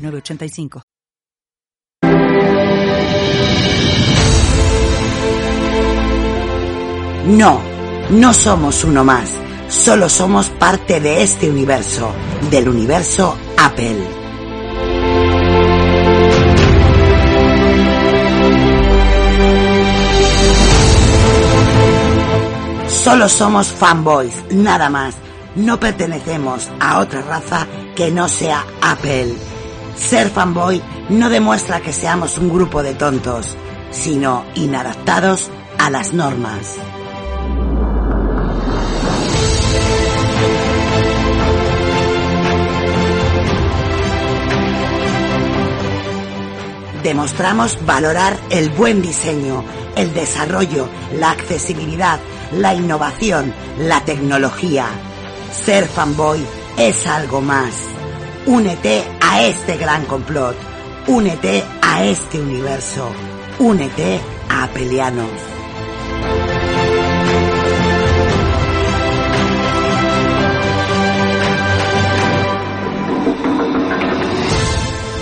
906985. No, no somos uno más. Solo somos parte de este universo, del universo Apple. Solo somos fanboys, nada más. No pertenecemos a otra raza que no sea Apple. Ser fanboy no demuestra que seamos un grupo de tontos, sino inadaptados a las normas. Demostramos valorar el buen diseño, el desarrollo, la accesibilidad, la innovación, la tecnología. Ser fanboy es algo más. Únete a este gran complot. Únete a este universo. Únete a Apelianos.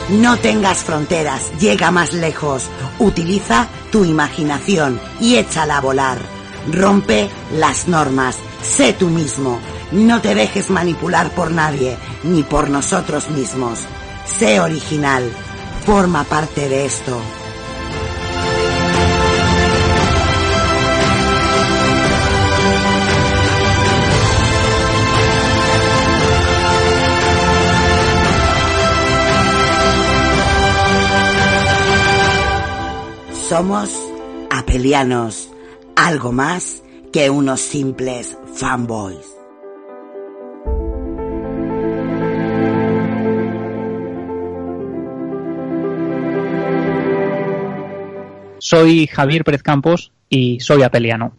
No tengas fronteras, llega más lejos. Utiliza tu imaginación y échala a volar. Rompe las normas. Sé tú mismo. No te dejes manipular por nadie, ni por nosotros mismos. Sé original. Forma parte de esto. Somos apelianos, algo más que unos simples fanboys. Soy Javier Pérez Campos y soy apeliano.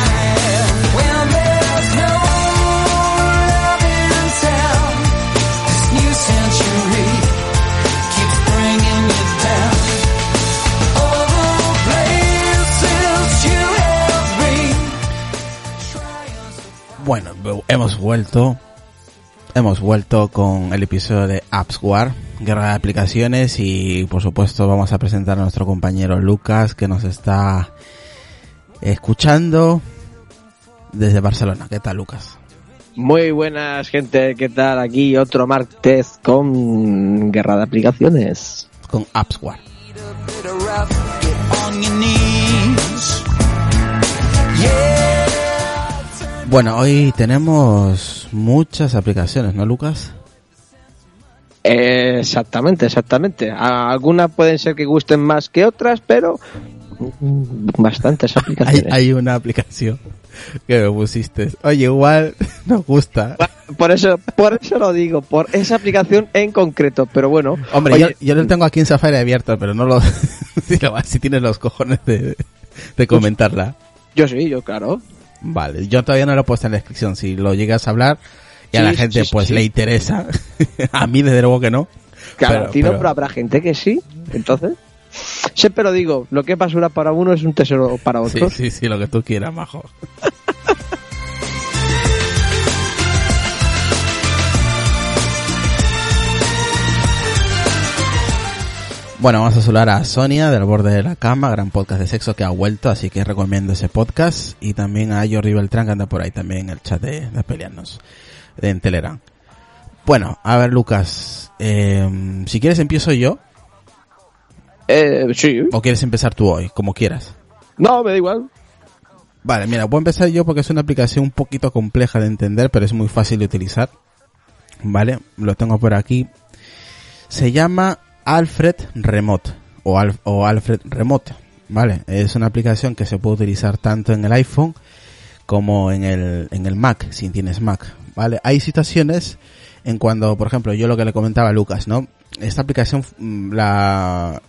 Bueno, hemos vuelto. Hemos vuelto con el episodio de AppsWar, guerra de aplicaciones y por supuesto vamos a presentar a nuestro compañero Lucas que nos está escuchando desde Barcelona. ¿Qué tal Lucas? Muy buenas gente, ¿qué tal? Aquí otro martes con guerra de aplicaciones. Con AppsWar. bit of rough, get on your knees. Yeah. Bueno, hoy tenemos muchas aplicaciones, ¿no Lucas? Eh, exactamente, exactamente. Algunas pueden ser que gusten más que otras, pero bastantes Hay, aplicaciones. hay una aplicación que me pusiste. Oye, igual nos gusta. Por eso, por eso lo digo, por esa aplicación en concreto. Pero bueno, Hombre, oye, yo, yo lo tengo aquí en Safari abierto, pero no lo... si, lo- si tienes los cojones de, de comentarla. yo sí, yo claro. Vale, yo todavía no lo he puesto en la descripción. Si lo llegas a hablar y a Sí, la gente sí, sí, pues sí. le interesa, a mí desde luego que no. Claro, Pero- a ti no, pero- pero habrá gente que sí. Entonces, siempre lo digo, lo que es basura para uno es un tesoro para Sí, otro. sí, sí, lo que tú quieras, majo. Bueno, vamos a saludar a Sonia del borde de la cama, gran podcast de sexo que ha vuelto, así que recomiendo ese podcast. Y también a Jordi Beltrán que anda por ahí también en el chat de, de Pelearnos, en Telegram. Bueno, a ver Lucas, eh, si quieres empiezo yo, Eh, sí. o quieres empezar tú hoy, como quieras. No, me da igual. Vale, mira, voy a empezar yo porque es una aplicación un poquito compleja de entender, pero es muy fácil de utilizar. Vale, lo tengo por aquí. Se llama Alfred Remote o, Al- o Alfred Remote. Vale, es una aplicación que se puede utilizar tanto en el iPhone como en el, en el Mac, si tienes Mac. Vale, hay situaciones en cuando, por ejemplo, yo lo que le comentaba a Lucas, ¿no? Esta aplicación mm, la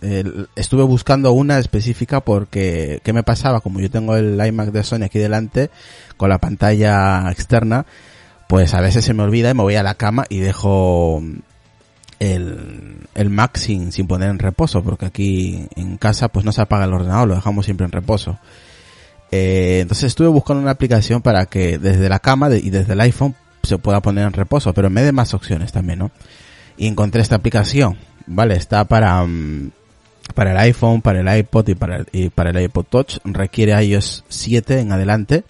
estuve buscando una específica porque qué me pasaba como yo tengo el iMac de Sony aquí delante con la pantalla externa, pues a veces se me olvida y me voy a la cama y dejo el, el Mac sin, sin poner en reposo, porque aquí en casa pues no se apaga el ordenador, lo dejamos siempre en reposo. Eh, entonces estuve buscando una aplicación para que desde la cama y desde el iPhone se pueda poner en reposo, pero me dé más opciones también, ¿no? Y encontré esta aplicación, ¿vale? Está para, mm, para el iPhone, para el iPod y para el, y para el iPod Touch. Requiere iOS 7 en adelante.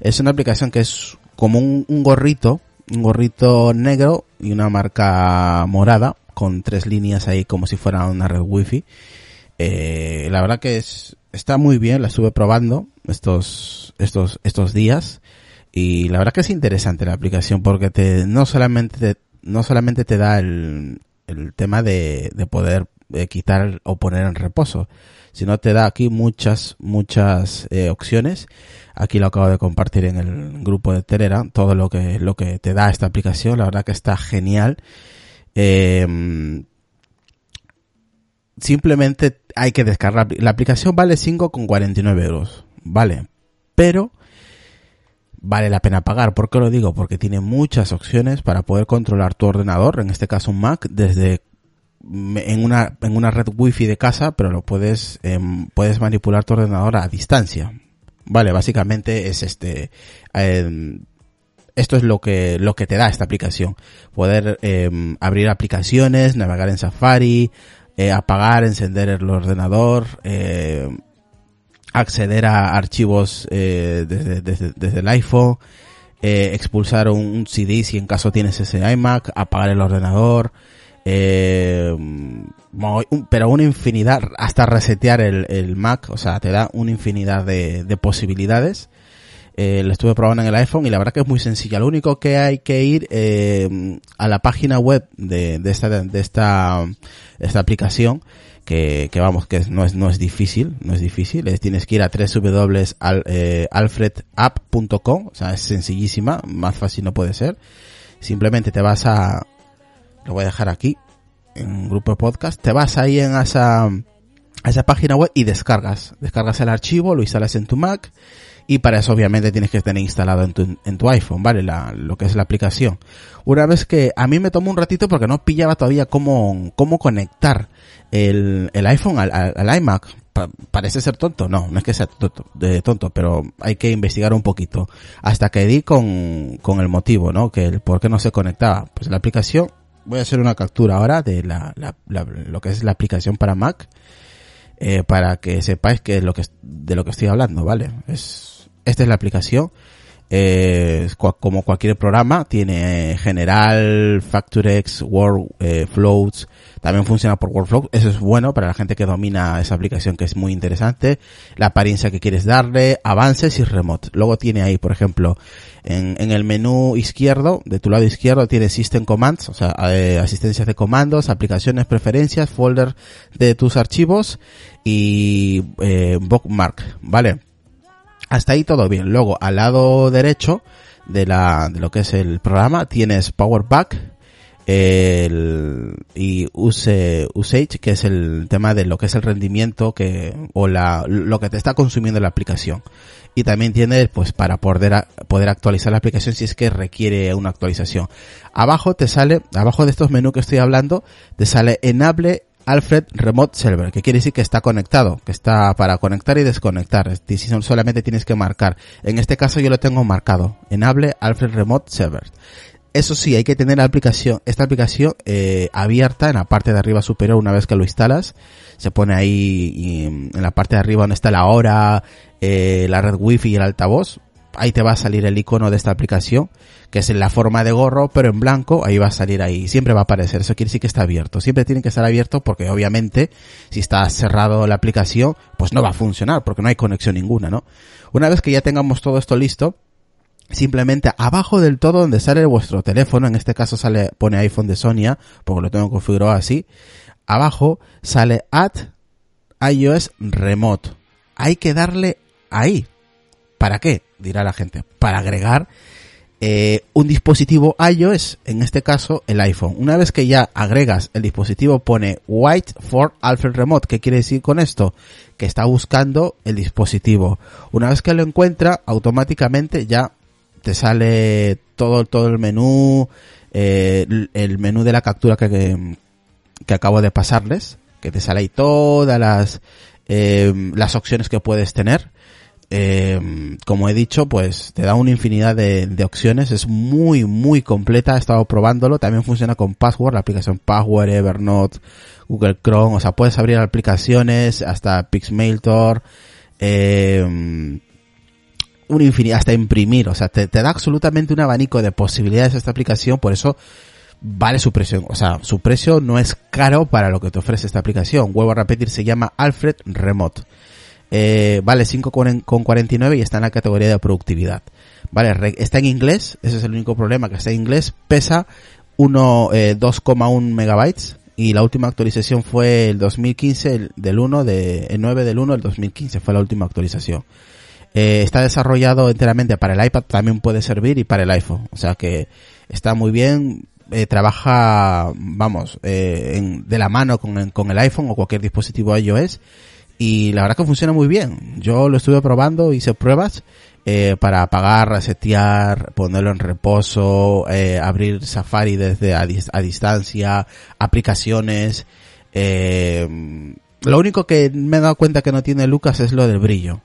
Es una aplicación que es como un gorrito, un gorrito negro y una marca morada con tres líneas ahí como si fuera una red wifi. Eh, la verdad que es, está muy bien, la estuve probando estos, estos, estos días y la verdad que es interesante la aplicación porque te, no solamente te, no solamente te da el, el tema de, de poder eh, quitar o poner en reposo, sino te da aquí muchas, muchas eh, opciones. Aquí lo acabo de compartir en el grupo de Telegram, todo lo que, lo que te da esta aplicación, la verdad que está genial. Eh, simplemente hay que descargar. La aplicación vale 5,49 euros, ¿vale? Pero vale la pena pagar. ¿Por qué lo digo? Porque tiene muchas opciones para poder controlar tu ordenador, en este caso un Mac, desde en una, en una red wifi de casa, pero lo puedes, em, puedes manipular tu ordenador a distancia. Vale, básicamente es este, em, esto es lo que, lo que te da esta aplicación. Poder em, abrir aplicaciones, navegar en Safari, eh, apagar, encender el ordenador, eh, acceder a archivos eh, desde, desde, desde el iPhone, eh, expulsar un CD si en caso tienes ese iMac, apagar el ordenador, eh, pero una infinidad, hasta resetear el, Mac, o sea, te da una infinidad de, de posibilidades. Eh, lo estuve probando en el iPhone y la verdad que es muy sencilla. Lo único que hay que ir eh, a la página web de, esta aplicación que, vamos que no es no es difícil, no es difícil. Es, tienes que ir a www.alfredapp.com, o sea, es sencillísima, más fácil no puede ser. Simplemente te vas a lo voy a dejar aquí en un grupo de podcast, te vas ahí en esa esa página web y descargas, descargas el archivo, lo instalas en tu Mac y para eso obviamente tienes que tener instalado en tu, en tu iPhone, ¿vale? Lo que es la aplicación. Una vez que a mí me tomó un ratito porque no pillaba todavía cómo, cómo conectar el, el iPhone al, al, iMac. Pa- parece ser tonto, no, no es que sea tonto, de tonto, pero hay que investigar un poquito. Hasta que di con, con el motivo, ¿no? Que el por qué no se conectaba. Pues la aplicación, voy a hacer una captura ahora de la, la, la- lo que es la aplicación para Mac eh, para que sepáis que es lo que de lo que estoy hablando, ¿vale? Es esta es la aplicación. Como cualquier programa, tiene eh, General, Factorex, Word, eh, Floats, también funciona por Workflow. Eso es bueno para la gente que domina esa aplicación que es muy interesante. La apariencia que quieres darle, avances y remote. Luego tiene ahí, por ejemplo, en, en el menú izquierdo, de tu lado izquierdo, tiene System Commands, o sea, eh, asistencias de comandos, aplicaciones, preferencias, folder de tus archivos y eh, bookmark, ¿vale? Hasta ahí todo bien. Luego, al lado derecho de la, de lo que es el programa, tienes Power Back, el, y use, usage, que es el tema de lo que es el rendimiento que, o la, lo que te está consumiendo la aplicación. Y también tienes, pues, para poder, poder actualizar la aplicación si es que requiere una actualización. Abajo te sale, abajo de estos menús que estoy hablando, te sale Enable Alfred Remote Server, que quiere decir que está conectado, que está para conectar y desconectar. Es decir, solamente tienes que marcar. En este caso yo lo tengo marcado. Enable Alfred Remote Server. Eso sí, hay que tener la aplicación, esta aplicación eh, abierta en la parte de arriba superior una vez que lo instalas. Se pone ahí y, en la parte de arriba donde está la hora, eh, la red wifi y el altavoz. Ahí te va a salir el icono de esta aplicación, que es en la forma de gorro, pero en blanco, ahí va a salir ahí. Siempre va a aparecer. Eso quiere decir que está abierto. Siempre tiene que estar abierto porque obviamente si está cerrado la aplicación, pues no va a funcionar porque no hay conexión ninguna, ¿no? Una vez que ya tengamos todo esto listo, simplemente abajo del todo donde sale vuestro teléfono, en este caso sale, pone iPhone de Sonia, porque lo tengo configurado así, abajo sale Add iOS Remote. Hay que darle ahí. ¿Para qué? Dirá la gente. Para agregar eh, un dispositivo iOS, en este caso el iPhone. Una vez que ya agregas el dispositivo pone White for Alfred Remote. ¿Qué quiere decir con esto? Que está buscando el dispositivo. Una vez que lo encuentra, automáticamente ya te sale todo, todo el menú, eh, el- menú de la captura que, que, que acabo de pasarles, que te sale ahí todas las, eh, las opciones que puedes tener. Eh, como he dicho, pues te da una infinidad de, opciones, es muy, muy completa, he estado probándolo, también funciona con Password, la aplicación Password, Evernote, Google Chrome, o sea, puedes abrir aplicaciones, hasta Pixmailtor, eh, una infinidad, hasta imprimir, o sea, te, te da absolutamente un abanico de posibilidades esta aplicación, por eso vale su precio, o sea, su precio no es caro para lo que te ofrece esta aplicación. Vuelvo a repetir, se llama Alfred Remote. Eh, vale 5,49 y está en la categoría de productividad. Vale, está en inglés, ese es el único problema, que está en inglés, pesa uno, eh, 2,1 megabytes y la última actualización fue el 2015, el, del 1 de, el 9 del 1 del 2015 fue la última actualización. Eh, está desarrollado enteramente para el iPad, también puede servir y para el iPhone. O sea que está muy bien, eh, trabaja, vamos, eh, en- de la mano con, con el iPhone o cualquier dispositivo iOS y la verdad que funciona muy bien. Yo lo estuve probando, hice pruebas eh, para apagar, resetear, ponerlo en reposo, eh, abrir Safari desde a, dis- a distancia, aplicaciones. eh, lo único que me he dado cuenta que no tiene Lucas es lo del brillo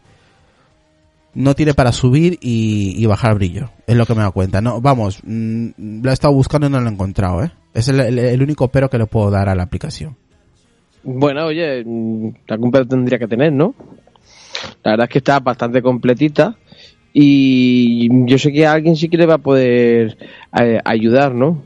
no tiene para subir y, bajar brillo. Es lo que me he dado cuenta. No, vamos, mm, lo he estado buscando y no lo he encontrado, ¿eh? Es el único pero que le puedo dar a la aplicación. Bueno, oye, algún pedo tendría que tener, ¿no? La verdad es que está bastante completita y yo sé que a alguien sí que le va a poder eh, ayudar, ¿no?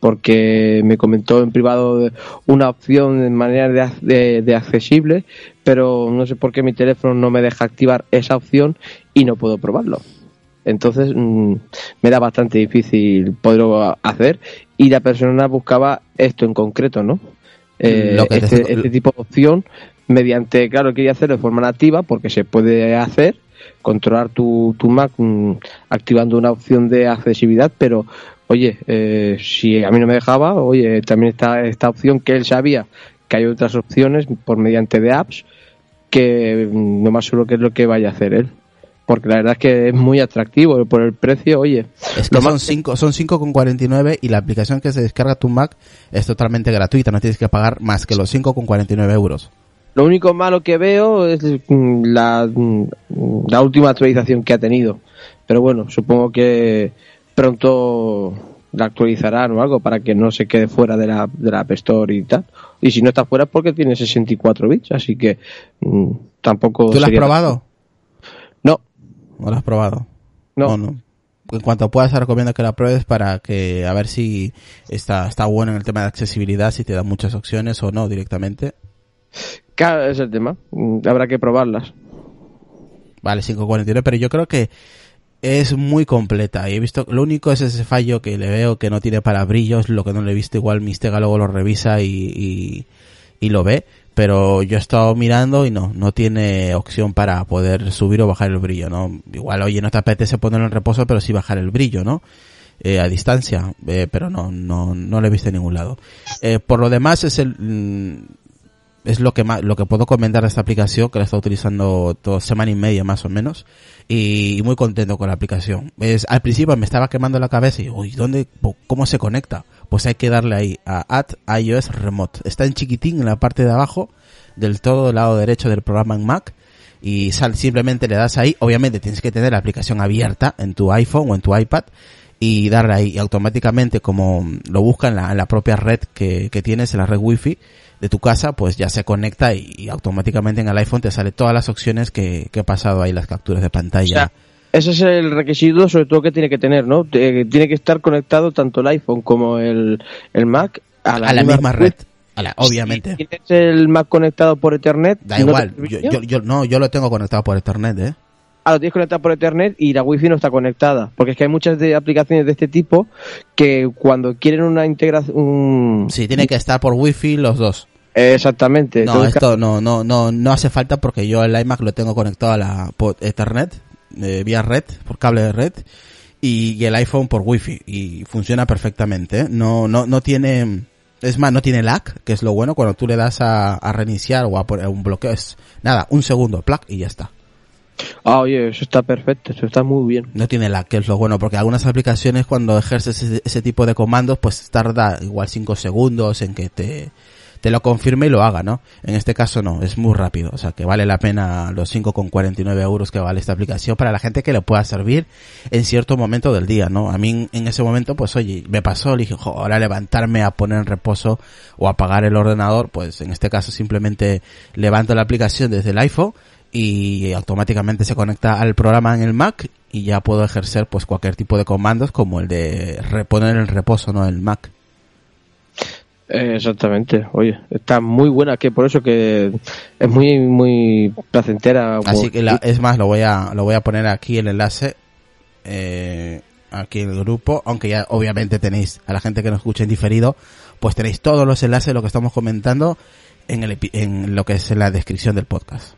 Porque me comentó en privado una opción de manera de- de accesible, pero no sé por qué mi teléfono no me deja activar esa opción y no puedo probarlo. Entonces mm, me da bastante difícil poderlo hacer y la persona buscaba esto en concreto, ¿no? Eh, Lo que te- este, este tipo de opción mediante, claro, quería hacerlo de forma nativa porque se puede hacer, controlar tu, tu Mac mm, activando una opción de accesibilidad, pero oye, eh, si a mí no me dejaba, oye, también está esta opción que él sabía que hay otras opciones por mediante de apps que mm, no más seguro que es lo que vaya a hacer él. Porque la verdad es que es muy atractivo por el precio, oye. Es que son más- 5 son 5,49 y la aplicación que se descarga a tu Mac es totalmente gratuita, no tienes que pagar más que los 5,49 euros. Lo único malo que veo es mm, la, mm, la última actualización que ha tenido. Pero bueno, supongo que pronto la actualizarán o algo para que no se quede fuera de la, de la App Store y tal. Y si no está fuera es porque tiene 64 bits, así que mm, tampoco... ¿Tú lo has probado? No, ¿No lo has probado? no. no. En cuanto puedas, te recomiendo que la pruebes para que a ver si está, está bueno en el tema de accesibilidad, si te da muchas opciones o no directamente. Claro, es el tema. Mm, Habrá que probarlas. Vale, 5.49, pero yo creo que es muy completa. Y he visto, lo único es ese fallo que le veo que no tiene para brillos, lo que no le he visto, igual Mistega luego lo revisa y, y, y lo ve. Pero yo he estado mirando y no, no tiene opción para poder subir o bajar el brillo, ¿no? Igual, oye, no te apetece ponerlo en reposo, pero sí bajar el brillo, ¿no? Eh, a distancia, eh, pero no, no, no lo he visto en ningún lado. Eh, por lo demás es el, mm, es lo que más, lo que puedo comentar de esta aplicación que la estado utilizando toda semana y media más o menos y, muy contento con la aplicación. Es, al principio me estaba quemando la cabeza y uy, ¿dónde, cómo se conecta? Pues hay que darle ahí a Add iOS Remote. Está en chiquitín en la parte de abajo del todo del lado derecho del programa en Mac y sal, simplemente le das ahí. Obviamente tienes que tener la aplicación abierta en tu iPhone o en tu iPad y darle ahí y automáticamente como lo busca en la, en la propia red que, que tienes, en la red wifi de tu casa, pues ya se conecta y, y automáticamente en el iPhone te sale todas las opciones que, que he pasado ahí, las capturas de O pantalla. sea, ese es el requisito sobre todo que tiene que tener, ¿no? Tiene que estar conectado tanto el iPhone como el, el Mac a la, a la misma red. A la- obviamente. Si tienes el Mac conectado por Ethernet, Da ¿no te igual. Yo, yo, yo- no, yo lo tengo conectado por Ethernet, ¿eh? Ah, lo tienes conectado por Ethernet y la Wi-Fi no está conectada. Porque es que hay muchas de aplicaciones de este tipo que cuando quieren una integración... Sí, tiene que estar por wifi los dos. Exactamente. No, Entonces, esto no, no, no, no hace falta porque yo el iMac lo tengo conectado a la por Ethernet, eh, vía red, por cable de red, y, y el iPhone por Wi-Fi y funciona perfectamente. ¿eh? No, no, no tiene, es más, no tiene lag, que es lo bueno cuando tú le das a, a reiniciar o a poner un bloqueo, es nada, un segundo, plug y ya está. Ah, oye, eso está perfecto, eso está muy bien. No tiene lag, que es lo bueno, porque algunas aplicaciones cuando ejerces ese, tipo de comandos, pues tarda igual 5 segundos en que te, te lo confirme y lo haga, ¿no? En este caso no, es muy rápido, o sea que vale la pena los 5,49 euros que vale esta aplicación para la gente que le pueda servir en cierto momento del día, ¿no? A mí en- ese momento, pues oye, me pasó, le dije, "Jo, ahora levantarme a poner en reposo o apagar el ordenador, pues en este caso simplemente levanto la aplicación desde el iPhone y automáticamente se conecta al programa en el Mac y ya puedo ejercer pues cualquier tipo de comandos como el de reponer en reposo, ¿no? El Mac. Eh, exactamente, oye, está muy buena, que por eso que es muy, muy placentera. Así que la- es más, lo voy a, lo voy a poner aquí el enlace, eh, aquí en el grupo, aunque ya obviamente tenéis, a la gente que nos escucha en diferido, pues tenéis todos los enlaces de lo que estamos comentando en el, epi- en lo que es en la descripción del podcast.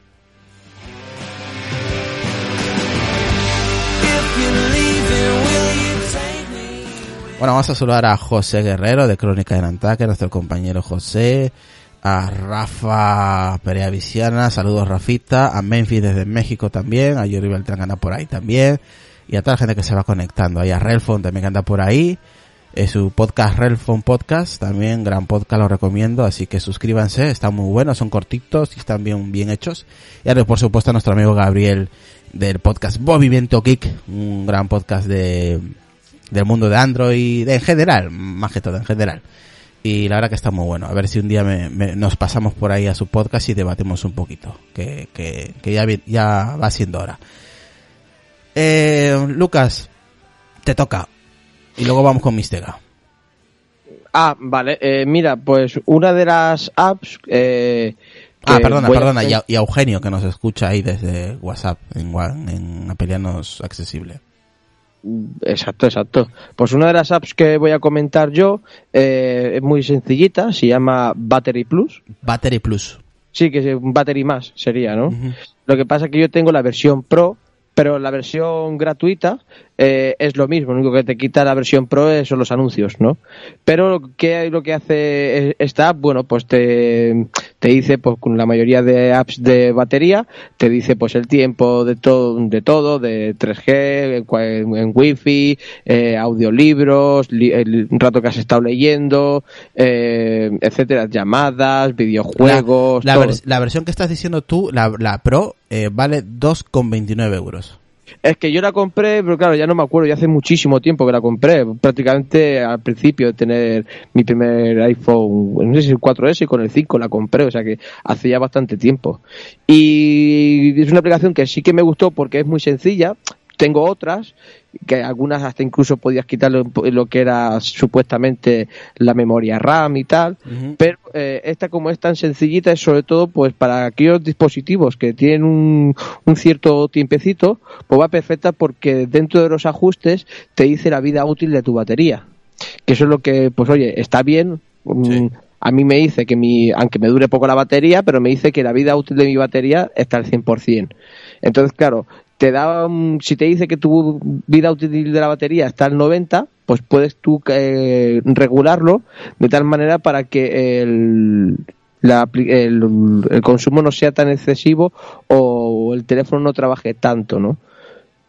Bueno, vamos a saludar a José Guerrero de Crónica de Nantaque, nuestro compañero José, a Rafa Perea Viciana, saludos Rafita, a Memphis desde México también, a Yuri Beltrán que anda por ahí también, y a toda la gente que se va conectando, ahí a Relfon también que anda por ahí, es su podcast Relfon Podcast, también gran podcast lo recomiendo, así que suscríbanse, están muy buenos, son cortitos y están bien, bien hechos, y ahora por supuesto a nuestro amigo Gabriel del podcast Movimiento Geek, un gran podcast de del mundo de Android en general, más que todo en general. Y la verdad que está muy bueno. A ver si un día me- me- nos pasamos por ahí a su podcast y debatemos un poquito. Que, que, que ya, ya va siendo hora. Eh, Lucas, te toca. Y luego vamos con Mistega. Ah, vale, eh, mira, pues una de las apps... Eh, Ah, perdona, a perdona. Y a, y a Eugenio que nos escucha ahí desde WhatsApp en, en Apelianos Accesible. Exacto, exacto. Pues una de las apps que voy a comentar yo eh, es muy sencillita, se llama Battery Plus. Battery Plus. Sí, que es un Battery más sería, ¿no? Lo que pasa es que yo tengo la versión Pro, pero la versión gratuita eh, es lo mismo. Lo único que te quita la versión Pro son los anuncios, ¿no? Pero ¿qué lo que hace e- esta app? Bueno, pues te, te dice, pues con la mayoría de apps de batería, te dice pues el tiempo de todo, de todo, de 3G, en, Wi-Fi, eh, audiolibros, li- el rato que has estado leyendo, eh, etcétera, llamadas, videojuegos, La, todo. vers- la versión que estás diciendo tú, la, la Pro, eh, vale 2,29 euros. Es que yo la compré, pero claro, ya no me acuerdo, ya hace muchísimo tiempo que la compré, prácticamente al principio de tener mi primer iPhone, no sé si el 4S y con el 5 la compré, o sea que hace ya bastante tiempo. Y es una aplicación que sí que me gustó porque es muy sencilla, tengo otras, que algunas hasta incluso podías quitarle un po- lo que era supuestamente la memoria RAM y tal, pero eh, esta como es tan sencillita es sobre todo pues para aquellos dispositivos que tienen un, un cierto tiempecito, pues va perfecta porque dentro de los ajustes te dice la vida útil de tu batería. Que eso es lo que, pues oye, está bien. mm, Sí. A mí me dice que mi, aunque me dure poco la batería, pero me dice que la vida útil de mi batería está al 100%. Entonces, claro, te da, si te dice que tu vida útil de la batería está al 90, pues puedes tú eh, regularlo de tal manera para que el, el consumo no sea tan excesivo o el teléfono no trabaje tanto, ¿no?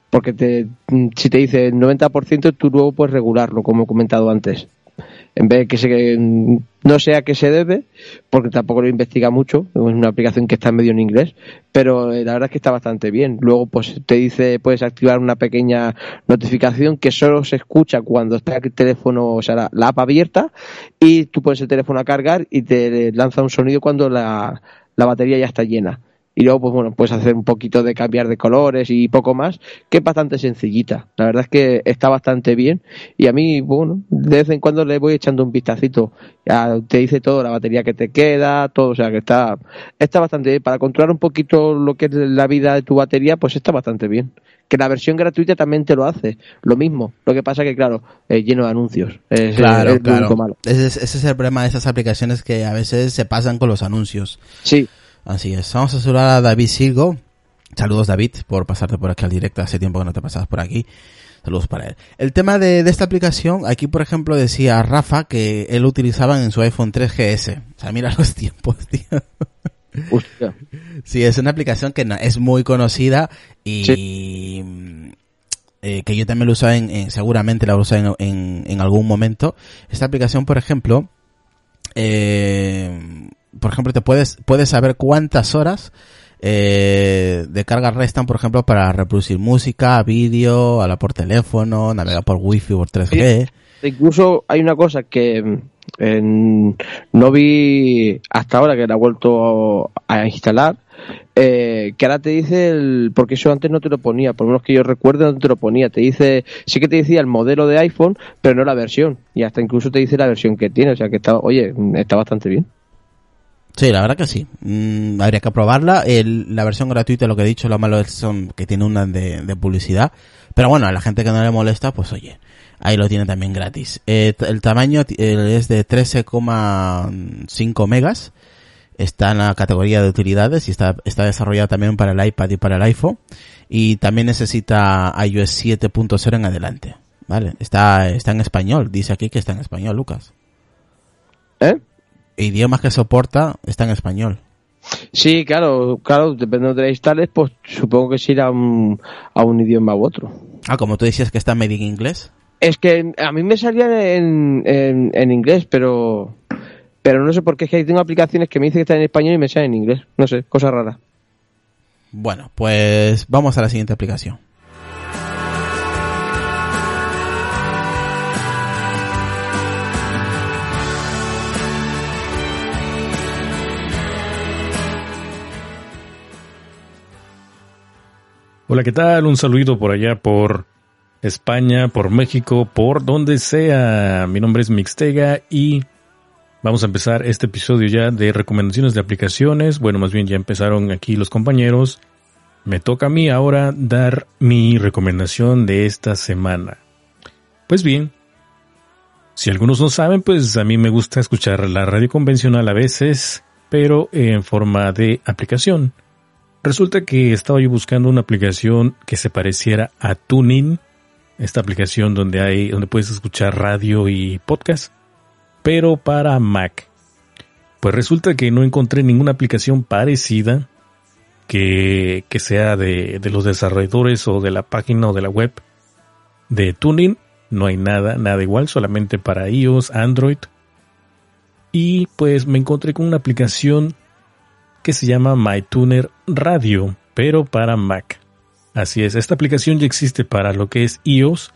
Porque te, si te dice el 90%, tú luego puedes regularlo, como he comentado antes. En vez de que se, no sé a qué se debe, porque tampoco lo investiga mucho, es una aplicación que está medio en inglés, pero eh, la verdad es que está bastante bien. Luego pues te dice, puedes activar una pequeña notificación que solo se escucha cuando está el teléfono, o sea, la, app abierta, y tú pones el teléfono a cargar y te lanza un sonido cuando la, la batería ya está llena y luego pues bueno puedes hacer un poquito de cambiar de colores y poco más que es bastante sencillita. La verdad es que está bastante bien. Y a mí bueno de vez en cuando le voy echando un vistacito. Te dice todo la batería que te queda todo o sea que está está bastante bien. Para controlar un poquito lo que es la vida de tu batería pues está bastante bien. Que la versión gratuita también te lo hace. Lo mismo. Lo que pasa que claro es lleno de anuncios. Claro claro. ese es el problema de esas aplicaciones que a veces se pasan con los anuncios. Sí Así es. Vamos a saludar a David Silgo. Saludos David por pasarte por aquí al directo. Hace tiempo que no te pasabas por aquí. Saludos para él. El tema de, esta aplicación, aquí por ejemplo decía Rafa que él utilizaba en su iPhone 3GS. O sea, mira los tiempos, tío. Hostia. Sí, es una aplicación que es muy conocida y eh, que yo también lo usaba en, seguramente la usé en, en, en, algún momento. Esta aplicación, por ejemplo, eh, por ejemplo, te puedes, puedes saber cuántas horas eh, de carga restan, por ejemplo, para reproducir música, vídeo, hablar por teléfono, navegar por wifi o por 3G. incluso hay una cosa que no vi hasta ahora que la he vuelto a instalar, eh, que ahora te dice el, porque eso antes no te lo ponía, por lo menos que yo recuerdo no te lo ponía, te dice, sí que te decía el modelo de iPhone, pero no la versión, y hasta incluso te dice la versión que tiene, o sea que está, oye, está bastante bien. Sí, la verdad que sí. Mm, habría que probarla. El, la versión gratuita, lo que he dicho, lo malo es son que tiene una de, publicidad. Pero bueno, a la gente que no le molesta, pues oye, ahí lo tiene también gratis. Eh, el tamaño es de 13,5 megas. Está en la categoría de utilidades y está, está desarrollada también para el iPad y para el iPhone. Y también necesita iOS 7.0 en adelante. Vale, está, está en español. Dice aquí que está en español, Lucas. ¿Eh? Idiomas que soporta está en español. Sí, claro, claro, dependiendo de la instales, pues supongo que se irá a un, a un idioma u otro. Ah, como tú decías que está medio en inglés. Es que a mí me salía en, en, en, inglés, pero pero no sé por qué es que tengo aplicaciones que me dicen que están en español y me salen en inglés. No sé, cosa rara. Bueno, pues vamos a la siguiente aplicación. Hola, ¿qué tal? Un saludito por allá, por España, por México, por donde sea. Mi nombre es Mixtega y vamos a empezar este episodio ya de recomendaciones de aplicaciones. Bueno, más bien ya empezaron aquí los compañeros. Me toca a mí ahora dar mi recomendación de esta semana. Pues bien, si algunos no saben, pues a mí me gusta escuchar la radio convencional a veces, pero en forma de aplicación. Resulta que estaba yo buscando una aplicación que se pareciera a Tuning, esta aplicación donde hay, donde puedes escuchar radio y podcast, pero para Mac. Pues resulta que no encontré ninguna aplicación parecida que, que sea de, de los desarrolladores o de la página o de la web de Tuning. No hay nada, nada igual, solamente para iOS, Android. Y pues me encontré con una aplicación que se llama MyTuner Radio, pero para Mac. Así es, esta aplicación ya existe para lo que es iOS.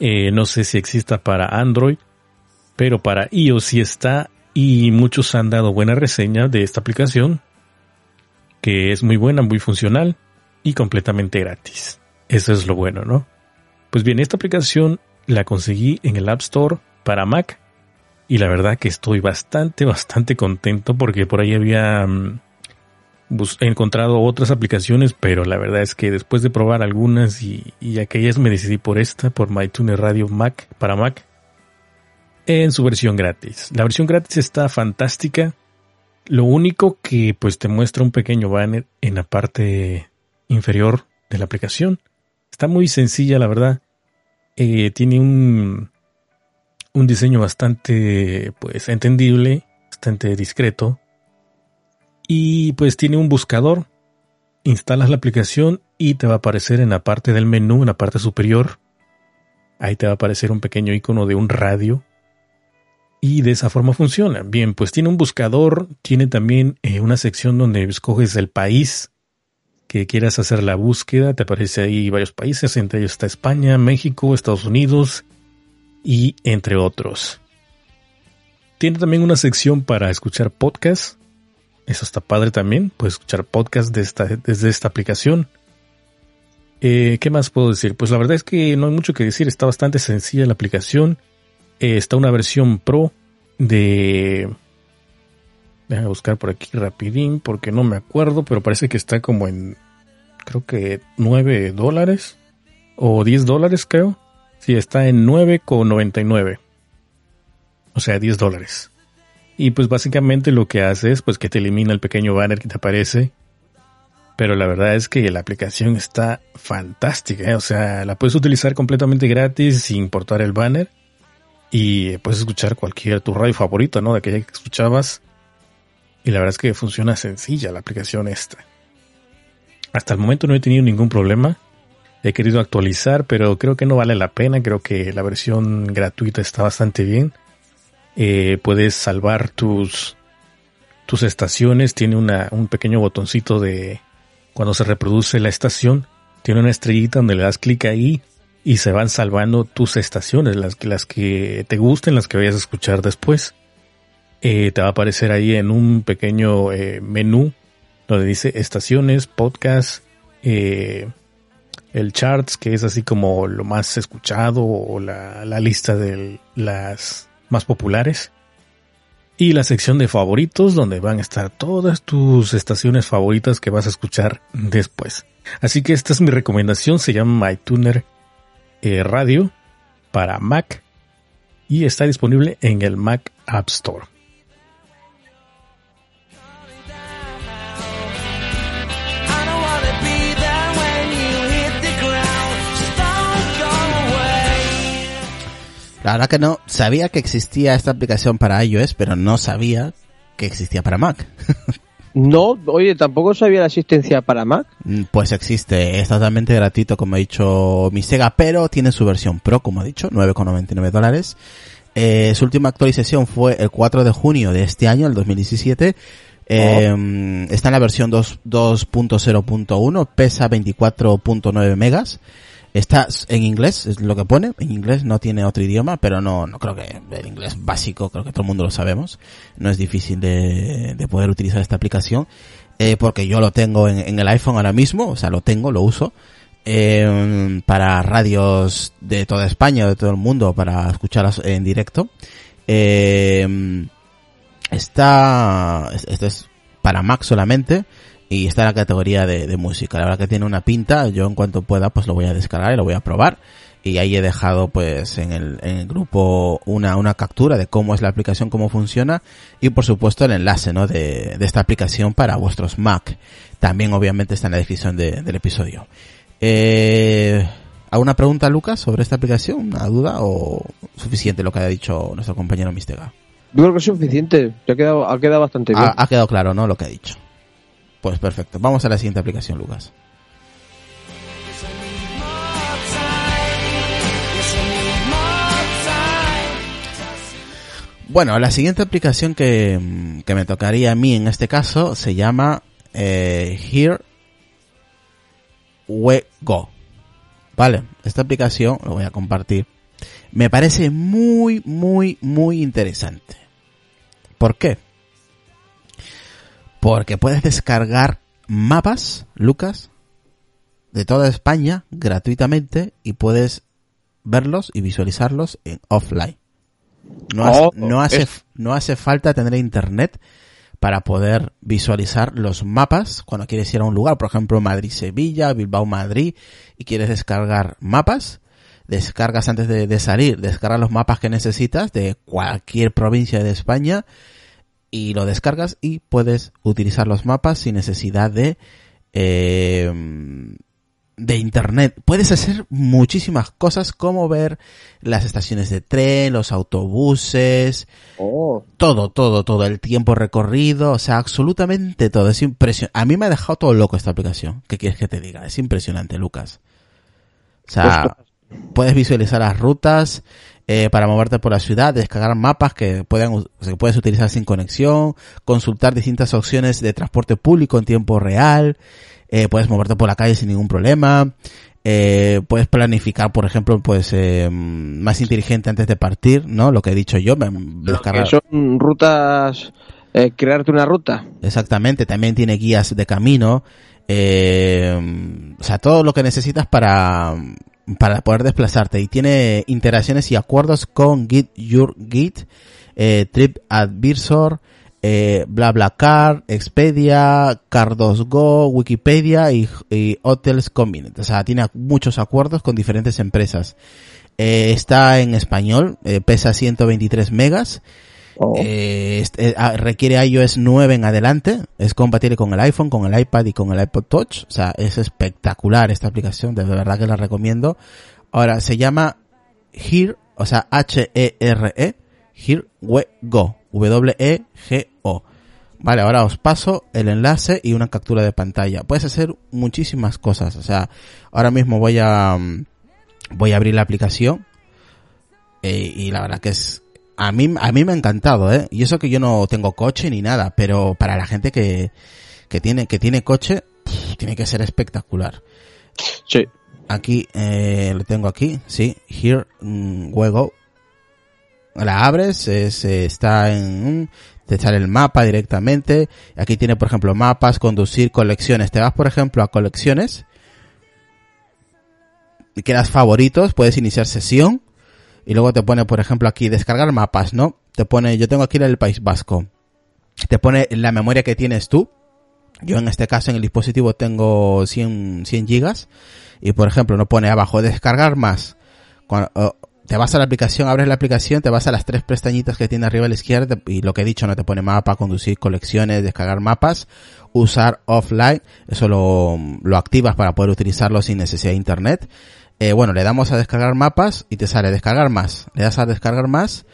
Eh, no sé si exista para Android, pero para iOS sí está y muchos han dado buena reseña de esta aplicación, que es muy buena, muy funcional y completamente gratis. Eso es lo bueno, ¿no? Pues bien, esta aplicación la conseguí en el App Store para Mac y la verdad que estoy bastante, bastante contento porque por ahí había mm, encontrado otras aplicaciones, pero la verdad es que después de probar algunas y, y aquellas me decidí por esta, por MyTuner Radio Mac para Mac, en su versión gratis. La versión gratis está fantástica. Lo único que pues te muestra un pequeño banner en la parte inferior de la aplicación. Está muy sencilla, la verdad. Eh, tiene un, un diseño bastante pues entendible, bastante discreto. Y pues tiene un buscador. Instalas la aplicación y te va a aparecer en la parte del menú, en la parte superior. Ahí te va a aparecer un pequeño icono de un radio. Y de esa forma funciona. Bien, pues tiene un buscador, tiene también eh, una sección donde escoges el país que quieras hacer la búsqueda. Te aparece ahí varios países, entre ellos está España, México, Estados Unidos y entre otros. Tiene también una sección para escuchar podcasts. Eso está padre también. Puedes escuchar podcasts desde esta aplicación. Eh, ¿Qué más puedo decir? Pues la verdad es que no hay mucho que decir. Está bastante sencilla la aplicación. Eh, está una versión pro de... Déjame buscar por aquí rapidín porque no me acuerdo, pero parece que está como en... Creo que 9 dólares. O 10 dólares creo. Sí, está en 9,99. O sea, 10 dólares. Y pues básicamente lo que hace es pues que te elimina el pequeño banner que te aparece. Pero la verdad es que la aplicación está fantástica. ¿eh? O sea, la puedes utilizar completamente gratis sin importar el banner. Y puedes escuchar cualquier tu radio favorito, ¿no? De aquella que escuchabas. Y la verdad es que funciona sencilla la aplicación esta. Hasta el momento no he tenido ningún problema. He querido actualizar, pero creo que no vale la pena. Creo que la versión gratuita está bastante bien. Eh, puedes salvar tus, tus estaciones. Tiene un pequeño botoncito de cuando se reproduce la estación. Tiene una estrellita donde le das clic ahí y se van salvando tus estaciones, las, las que te gusten, las que vayas a escuchar después. Eh, te va a aparecer ahí en un pequeño eh, menú donde dice estaciones, podcast, el charts, que es así como lo más escuchado o la, la lista de las más populares. Y la sección de favoritos, donde van a estar todas tus estaciones favoritas que vas a escuchar después. Así que esta es mi recomendación, se llama MyTuner eh, Radio para Mac y está disponible en el Mac App Store. La verdad que no, sabía que existía esta aplicación para iOS, pero no sabía que existía para Mac. No, oye, tampoco sabía la existencia para Mac. Mm, Pues existe, es totalmente gratuito, como ha dicho mi Sega, pero tiene su versión Pro, como ha dicho, 9,99 dólares. Eh, su última actualización fue el 4 de junio de este año, el 2017. Eh, Está en la versión 2 2.0.1, pesa 24.9 megas. Está en inglés, es lo que pone, en inglés no tiene otro idioma, pero no, no creo que el inglés básico, creo que todo el mundo lo sabemos. No es difícil de, de poder utilizar esta aplicación, eh, porque yo lo tengo en, el iPhone ahora mismo, o sea, lo tengo, lo uso, eh, para radios de toda España, de todo el mundo, para escucharlas en directo. Eh, está, esto es para Mac solamente y está en la categoría de, de música. La verdad que tiene una pinta, yo en cuanto pueda pues lo voy a descargar y lo voy a probar. Y ahí he dejado pues en el, en el grupo una, una captura de cómo es la aplicación, cómo funciona y por supuesto el enlace ¿no? de, de esta aplicación para vuestros Mac. También obviamente está en la descripción de- del episodio. Eh, ¿Alguna pregunta Lucas sobre esta aplicación? ¿Una duda o suficiente lo que ha dicho nuestro compañero Mistega? Yo creo que es suficiente. Ya ha quedado, ha quedado bastante bien. Ha, ha quedado claro, ¿no? Lo que ha dicho. Pues perfecto. Vamos a la siguiente aplicación, Lucas. Bueno, la siguiente aplicación que, mm, que me tocaría a mí en este caso se llama eh, Here We Go. Vale, esta aplicación, lo voy a compartir, me parece muy, muy, muy interesante. ¿Por qué? Porque puedes descargar mapas, Lucas, de toda España gratuitamente y puedes verlos y visualizarlos en offline. No, hace- Oh, no hace, es- no hace falta tener internet para poder visualizar los mapas cuando quieres ir a un lugar, por ejemplo Madrid-Sevilla, Bilbao-Madrid, y quieres descargar mapas, descargas antes de, de salir, descargas los mapas que necesitas de cualquier provincia de España y lo descargas y puedes utilizar los mapas sin necesidad de eh, de internet. Puedes hacer muchísimas cosas como ver las estaciones de tren, los autobuses, Oh, todo, todo, todo, el tiempo recorrido, o sea, absolutamente todo. Es impresionante. A mí me ha dejado todo loco esta aplicación. ¿Qué quieres que te diga? Es impresionante, Lucas. O sea, puedes visualizar las rutas eh, para moverte por la ciudad, descargar mapas que puedan se puedes utilizar sin conexión, consultar distintas opciones de transporte público en tiempo real, eh, puedes moverte por la calle sin ningún problema, eh, puedes planificar, por ejemplo, pues eh, más inteligente antes de partir, ¿no? Lo que he dicho yo, me- descargar- que son rutas, eh, crearte una ruta. Exactamente, también tiene guías de camino, eh, o sea, todo lo que necesitas para, para poder desplazarte y tiene interacciones y acuerdos con Git Your Git, eh, TripAdvisor, eh, BlaBlaCar, Expedia, Car2Go, Wikipedia y, y Hotels. O sea, tiene muchos acuerdos con diferentes empresas. Eh, está en español, eh, pesa 123 megas. Oh. Eh, este, eh, ah, requiere iOS 9 en adelante. Es compatible con el iPhone, con el iPad y con el iPod Touch. O sea, es espectacular esta aplicación. De verdad que la recomiendo. Ahora, se llama Here, o sea, H-E-R-E, Here We Go. W-E-G-O. Vale, ahora os paso el enlace y una captura de pantalla. Puedes hacer muchísimas cosas. O sea, ahora mismo voy a, mm, voy a abrir la aplicación. Eh, y la verdad que es, a mí, a mí me ha encantado, eh. Y eso que yo no tengo coche ni nada, pero para la gente que, que tiene, que tiene coche, pff, tiene que ser espectacular. Sí. Aquí, eh, lo tengo aquí, sí, here, mm, we go. La abres, es, está en, mm, te sale el mapa directamente. Aquí tiene, por ejemplo, mapas, conducir, colecciones. Te vas, por ejemplo, a colecciones. Y quedas favoritos, puedes iniciar sesión. Y luego te pone, por ejemplo, aquí descargar mapas, ¿no? Te pone, yo tengo aquí el País Vasco. Te pone la memoria que tienes tú. Yo en este caso en el dispositivo tengo 100, 100 gigas. Y por ejemplo, no pone abajo descargar más. Cuando, oh, te vas a la aplicación, abres la aplicación, te vas a las tres pestañitas que tiene arriba a la izquierda y lo que he dicho, no te pone mapa, conducir colecciones, descargar mapas, usar offline, eso lo, lo activas para poder utilizarlo sin necesidad de internet. Eh, bueno, le damos a descargar mapas y te sale descargar más. Le das a descargar más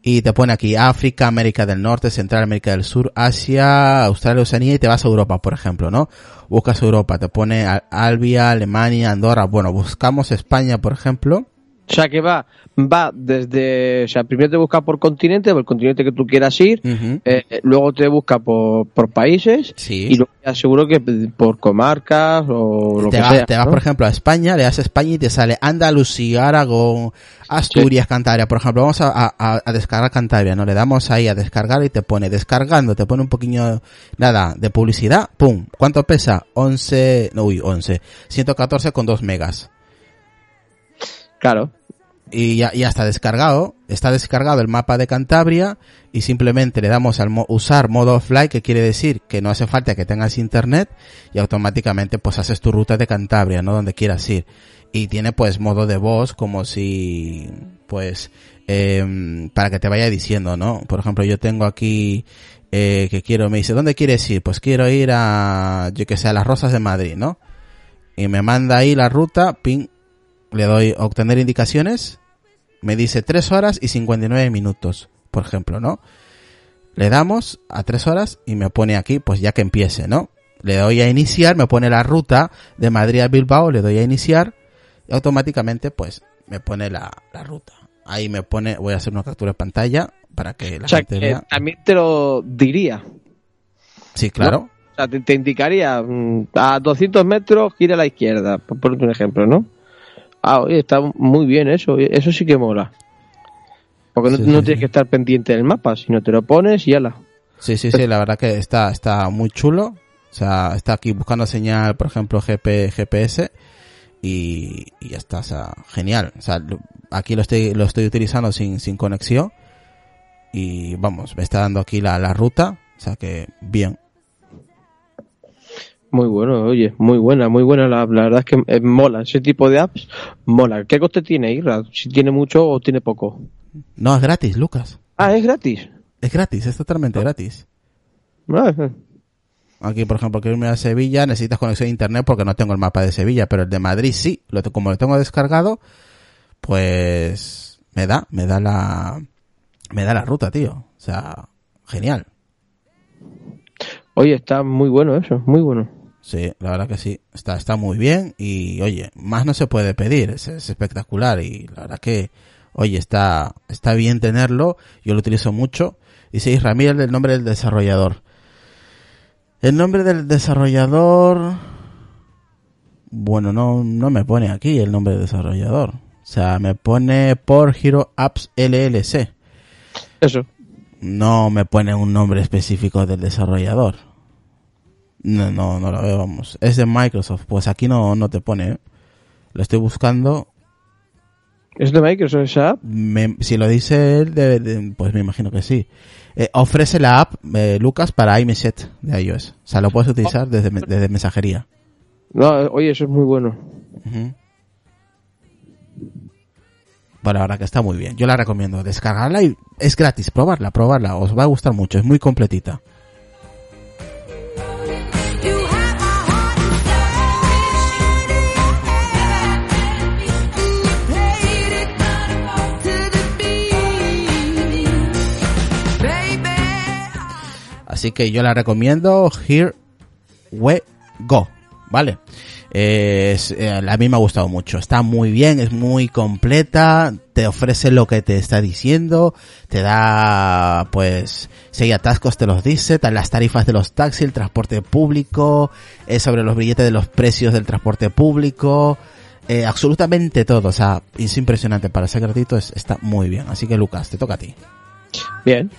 y te pone aquí África, América del Norte, Central América del Sur, Asia, Australia, Oceanía y te vas a Europa, por ejemplo, ¿no? Buscas Europa, te pone Al- Albia, Alemania, Andorra. Bueno, buscamos España, por ejemplo. O sea que va, va desde, o sea, primero te busca por continente, por el continente que tú quieras ir, eh, luego te busca por, por países Sí. y luego ya seguro que por comarcas o lo te que vas, sea. te vas, ¿no? por ejemplo, a España, le das a España y te sale Andalucía, Aragón, Asturias, Cantabria. Por ejemplo, vamos a, a- a descargar Cantabria, ¿no? Le damos ahí a descargar y te pone descargando, te pone un poquillo, nada, de publicidad, pum. ¿Cuánto pesa? 11, no, uy, 11. 114 con 2 megas. Claro. Y ya, ya está descargado, está descargado el mapa de Cantabria y simplemente le damos al mo- usar modo offline, que quiere decir que no hace falta que tengas internet y automáticamente pues haces tu ruta de Cantabria, ¿no? Donde quieras ir. Y tiene pues modo de voz como si, pues, em, para que te vaya diciendo, ¿no? Por ejemplo, yo tengo aquí, eh, que quiero, me dice, ¿dónde quieres ir? Pues quiero ir a, yo que sé, a las Rosas de Madrid, ¿no? Y me manda ahí la ruta, ping, le doy obtener indicaciones, me dice 3 horas y 59 minutos, por ejemplo, ¿no? Le damos a 3 horas y me pone aquí, pues ya que empiece, ¿no? Le doy a iniciar, me pone la ruta de Madrid a Bilbao, le doy a iniciar y automáticamente pues me pone la, la ruta. Ahí me pone, voy a hacer una captura de pantalla para que la O sea gente que vea. también te lo diría. Sí, claro. O sea, te, te indicaría mm, a 200 metros gira a la izquierda, por ponerte un ejemplo, ¿no? Ah, oye, está muy bien eso, eso sí que mola. Porque no, Sí, no sí, tienes sí. que estar pendiente del mapa, sino te lo pones y ala. Sí, sí, sí, la verdad que está, está muy chulo. O sea, está aquí buscando señal, por ejemplo, GP, GPS y, y ya está, o sea, genial. O sea, aquí lo estoy, lo estoy utilizando sin, sin conexión y vamos, me está dando aquí la, la ruta, o sea que bien. Muy bueno, oye, muy buena, muy buena. La, la verdad es que eh, mola, ese tipo de apps mola. ¿Qué coste tiene, Irra? Si tiene mucho o tiene poco. No, es gratis, Lucas. Ah, es gratis. Es gratis, es totalmente gratis. Ah, eh. Aquí, por ejemplo, quiero irme a Sevilla, necesitas conexión a internet porque no tengo el mapa de Sevilla, pero el de Madrid sí. Lo, como lo tengo descargado, pues me da, me da la, me da la ruta, tío. O sea, genial. Oye, está muy bueno eso, muy bueno. Sí, la verdad que sí. Está, está muy bien y, oye, más no se puede pedir. Es, es espectacular y la verdad que, oye, está, está bien tenerlo. Yo lo utilizo mucho. Dice Ramírez el nombre del desarrollador. El nombre del desarrollador... Bueno, no, no me pone aquí el nombre del desarrollador. O sea, me pone por Hero Apps LLC. Eso. No me pone un nombre específico del desarrollador. No, no, no lo veo, vamos. Es de Microsoft. Pues aquí no, no te pone. ¿eh? Lo estoy buscando. ¿Es de Microsoft esa app? Me- si lo dice él, de- pues me imagino que sí. Eh, ofrece la app, eh, Lucas, para iMessage de iOS. O sea, lo puedes utilizar desde, desde mensajería. No, oye, eso es muy bueno. La verdad que está muy bien. Yo la recomiendo. Descargarla y es gratis. Probarla, probarla. Os va a gustar mucho. Es muy completita. Así que yo la recomiendo. Here we go. ¿Vale? Eh, a mí me ha gustado mucho. Está muy bien, es muy completa. Te ofrece lo que te está diciendo. Te da, pues, si hay atascos te los dice. Las tarifas de los taxis, el transporte público. eh, sobre los billetes de los precios del transporte público. eh, absolutamente todo. O sea, es impresionante. Para ser gratuito es- está muy bien. Así que Lucas, te toca a ti. Bien.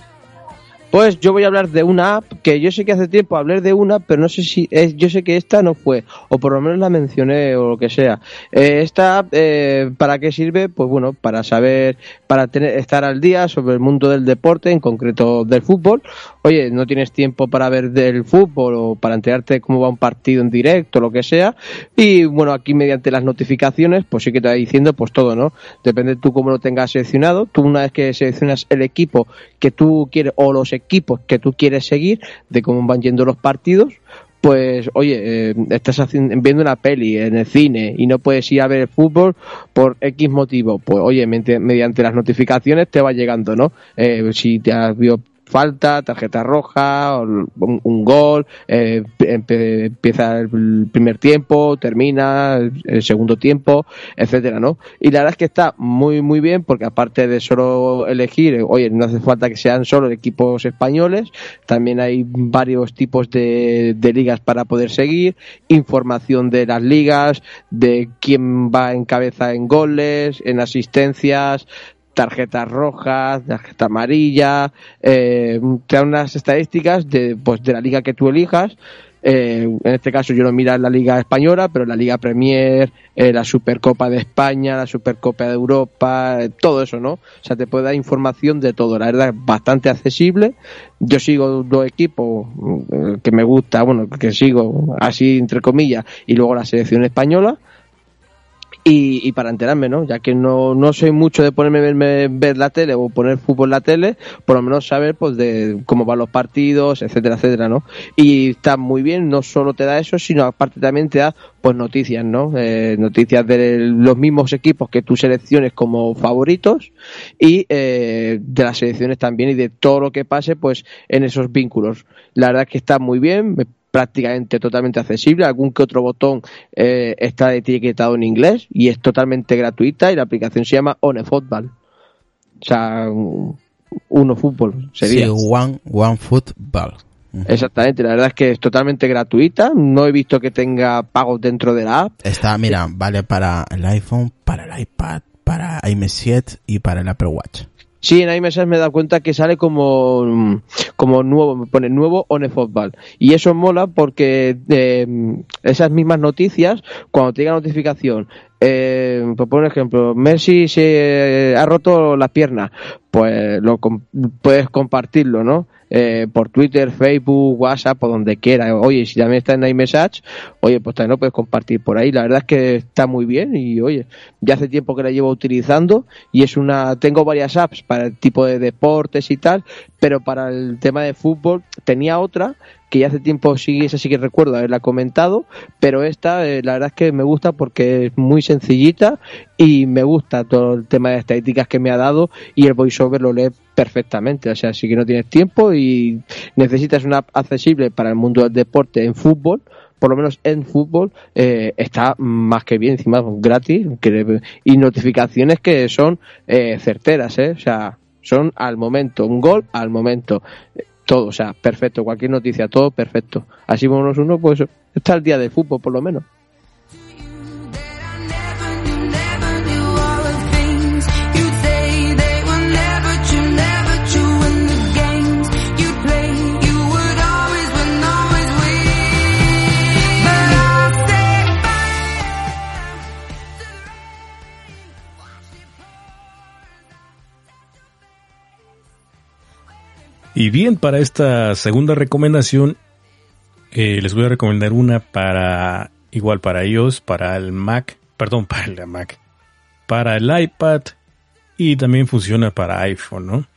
Pues yo voy a hablar de una app que yo sé que hace tiempo hablé de una, pero no sé si es, yo sé que esta no fue, o por lo menos la mencioné o lo que sea. Eh, esta app, eh, ¿para qué sirve? Pues bueno, para saber, para tener, estar al día sobre el mundo del deporte, en concreto del fútbol. Oye, no tienes tiempo para ver del fútbol o para enterarte cómo va un partido en directo, lo que sea. Y bueno, aquí mediante las notificaciones, pues sí que te va diciendo pues todo, ¿no? Depende tú cómo lo tengas seleccionado. Tú una vez que seleccionas el equipo que tú quieres o los equipos que tú quieres seguir, de cómo van yendo los partidos, pues oye, eh, estás haciendo, viendo una peli en el cine y no puedes ir a ver el fútbol por X motivo, pues oye, mediante, las notificaciones te va llegando, ¿no? Eh, si te has visto falta, tarjeta roja, un, un gol, eh, empieza el primer tiempo, termina el, el segundo tiempo, etcétera, ¿no? Y la verdad es que está muy muy bien porque aparte de solo elegir, eh, oye, no hace falta que sean solo equipos españoles, también hay varios tipos de, de ligas para poder seguir, información de las ligas, de quién va en cabeza en goles, en asistencias, tarjetas rojas, tarjeta amarilla, eh, te da unas estadísticas de, pues, de la liga que tú elijas. Eh, en este caso yo no mira la Liga Española, pero la Liga Premier, eh, la Supercopa de España, la Supercopa de Europa, eh, todo eso, ¿no? O sea, te puede dar información de todo. La verdad es bastante accesible. Yo sigo dos equipos eh, que me gusta, bueno, que sigo así entre comillas, y luego la selección española y, y para enterarme, ¿no? Ya que no, no soy mucho de ponerme verme- ver la tele o poner fútbol en la tele, por lo menos saber pues de cómo van los partidos, etcétera, etcétera, ¿no? Y está muy bien, no solo te da eso, sino aparte también te da pues noticias, ¿no? Eh, noticias de los mismos equipos que tú selecciones como favoritos y eh, de las selecciones también y de todo lo que pase pues en esos vínculos. La verdad es que está muy bien, prácticamente totalmente accesible, algún que otro botón eh, está etiquetado en inglés y es totalmente gratuita y la aplicación se llama One Football. O sea, un- uno fútbol sería. Sí, One, One Football. Exactamente, la verdad es que es totalmente gratuita, no he visto que tenga pagos dentro de la app. Está, mira, vale para el iPhone, para el iPad, para iMessage y para el Apple Watch. Sí, en iMessage me he dado cuenta que sale como, mm, como nuevo, me pone nuevo One Football. Y eso mola porque eh, esas mismas noticias, cuando te llega notificación, eh, por poner ejemplo, Messi se ha roto las piernas, pues lo puedes compartirlo, ¿no? Eh, por Twitter, Facebook, WhatsApp, por donde quiera. Oye, si también está en iMessage, oye, pues también lo puedes compartir por ahí. La verdad es que está muy bien y, oye, ya hace tiempo que la llevo utilizando y es una, tengo varias apps para el tipo de deportes y tal, pero para el tema de fútbol tenía otra que ya hace tiempo sí, esa sí que recuerdo haberla comentado, pero esta eh, la verdad es que me gusta porque es muy sencillita y me gusta todo el tema de estadísticas que me ha dado y el voiceover lo lee perfectamente, o sea, si que no tienes tiempo y necesitas una app accesible para el mundo del deporte en fútbol, por lo menos en fútbol, eh, está más que bien, encima gratis, y notificaciones que son eh, certeras, ¿eh? O sea, son al momento, un gol al momento. Todo, o sea, perfecto, cualquier noticia, todo perfecto. Así menos uno, pues está el día del fútbol, por lo menos. Y bien, para esta segunda recomendación, eh, les voy a recomendar una para, igual para iOS, para el Mac, perdón, para el Mac, para el iPad y también funciona para iPhone, ¿no?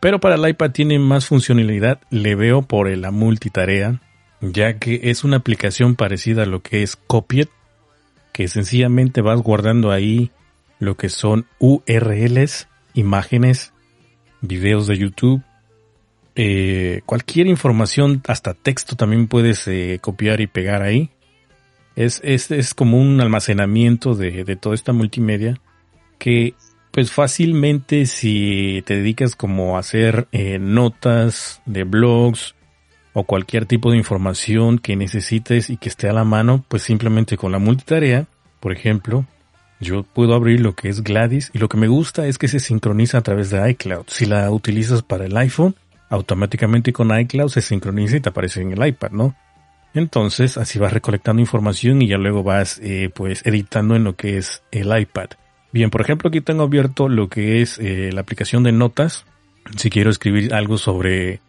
Pero para el iPad tiene más funcionalidad, le veo por la multitarea, ya que es una aplicación parecida a lo que es Copiet, que sencillamente vas guardando ahí lo que son URLs, imágenes, videos de YouTube, eh, cualquier información, hasta texto también puedes eh, copiar y pegar ahí. Es, es, es como un almacenamiento de, de toda esta multimedia que pues fácilmente si te dedicas como a hacer eh, notas de blogs o cualquier tipo de información que necesites y que esté a la mano, pues simplemente con la multitarea, por ejemplo, yo puedo abrir lo que es Gladys y lo que me gusta es que se sincroniza a través de iCloud. Si la utilizas para el iPhone, automáticamente con iCloud se sincroniza y te aparece en el iPad, ¿no? Entonces, así vas recolectando información y ya luego vas, eh, pues, editando en lo que es el iPad. Bien, por ejemplo, aquí tengo abierto lo que es eh, la aplicación de notas. Si quiero escribir algo sobre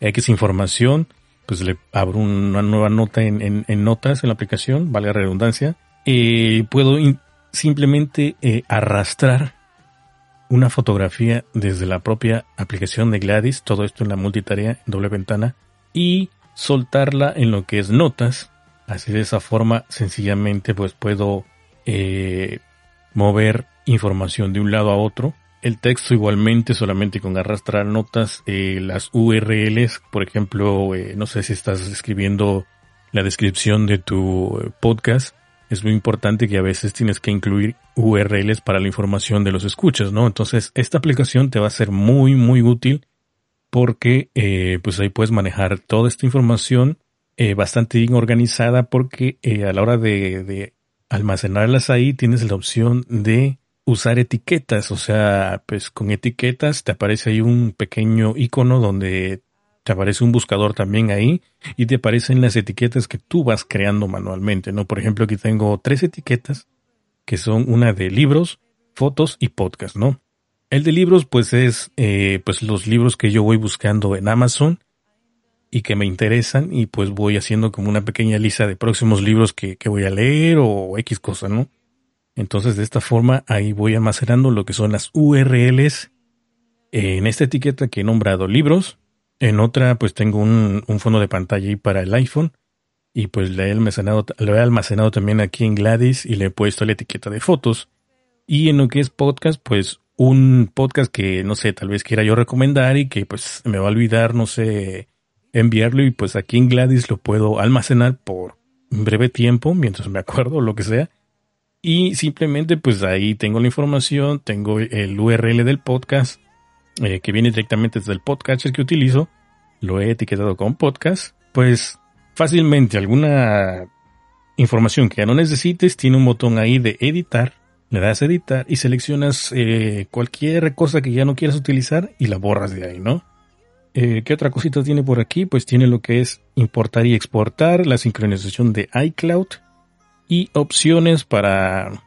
X información, pues le abro una nueva nota en, notas en la aplicación, vale la redundancia. Eh, puedo simplemente arrastrar una fotografía desde la propia aplicación de Gladys, todo esto en la multitarea, doble ventana, y soltarla en lo que es notas. Así de esa forma, sencillamente, pues puedo eh, mover información de un lado a otro. El texto igualmente, solamente con arrastrar notas, eh, las URLs, por ejemplo, eh, no sé si estás escribiendo la descripción de tu eh, podcast, es muy importante que a veces tienes que incluir URLs para la información de los escuchas, ¿no? Entonces, esta aplicación te va a ser muy, muy útil porque, eh, pues ahí puedes manejar toda esta información eh, bastante bien organizada porque eh, a la hora de, de almacenarlas ahí tienes la opción de usar etiquetas, o sea, pues con etiquetas te aparece ahí un pequeño icono donde te aparece un buscador también ahí y te aparecen las etiquetas que tú vas creando manualmente, ¿no? Por ejemplo, aquí tengo tres etiquetas que son una de libros, fotos y podcast, ¿no? El de libros, pues es, eh, pues los libros que yo voy buscando en Amazon y que me interesan y pues voy haciendo como una pequeña lista de próximos libros que, que voy a leer o X cosa, ¿no? Entonces de esta forma ahí voy almacenando lo que son las URLs en esta etiqueta que he nombrado libros. En otra pues tengo un, un fondo de pantalla ahí para el iPhone y pues le he almacenado, lo he almacenado también aquí en Gladys y le he puesto la etiqueta de fotos. Y en lo que es podcast, pues un podcast que no sé, tal vez quiera yo recomendar y que pues me va a olvidar, no sé, enviarlo y pues aquí en Gladys lo puedo almacenar por un breve tiempo, mientras me acuerdo, lo que sea. Y simplemente pues ahí tengo la información, tengo el URL del podcast, eh, que viene directamente desde el podcatcher que utilizo, lo he etiquetado con podcast, pues fácilmente alguna información que ya no necesites, tiene un botón ahí de editar, le das editar y seleccionas eh, cualquier cosa que ya no quieras utilizar y la borras de ahí, ¿no? Eh, ¿Qué otra cosita tiene por aquí? Pues tiene lo que es importar y exportar, la sincronización de iCloud y opciones para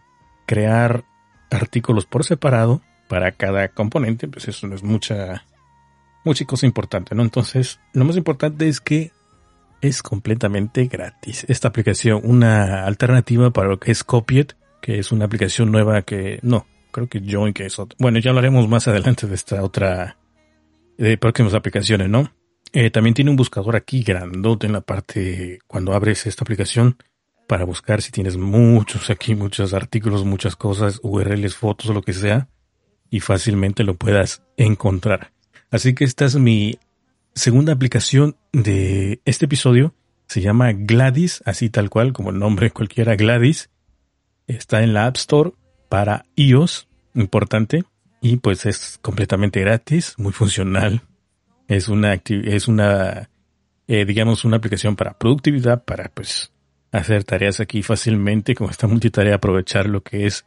crear artículos por separado para cada componente. Pues eso no es mucha, mucha cosa importante, ¿no? Entonces, lo más importante es que es completamente gratis. Esta aplicación, una alternativa para lo que es Copiet, que es una aplicación nueva que, no, creo que Join, que es otra. Bueno, ya hablaremos más adelante de esta otra, de próximas aplicaciones, ¿no? Eh, también tiene un buscador aquí grandote en la parte, cuando abres esta aplicación, para buscar si tienes muchos aquí, muchos artículos, muchas cosas, URLs, fotos, lo que sea, y fácilmente lo puedas encontrar. Así que esta es mi segunda aplicación de este episodio Se llama Gladys, así tal cual como el nombre cualquiera Gladys. Está en la App Store para iOS, importante, y pues es completamente gratis, muy funcional. Es una es una eh, digamos una aplicación para productividad, para pues hacer tareas aquí fácilmente con esta multitarea, aprovechar lo que es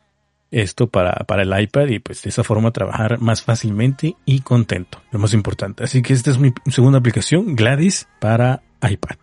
esto para, para el iPad y pues de esa forma trabajar más fácilmente y contento, lo más importante. Así que esta es mi segunda aplicación, Gladys, para iPad.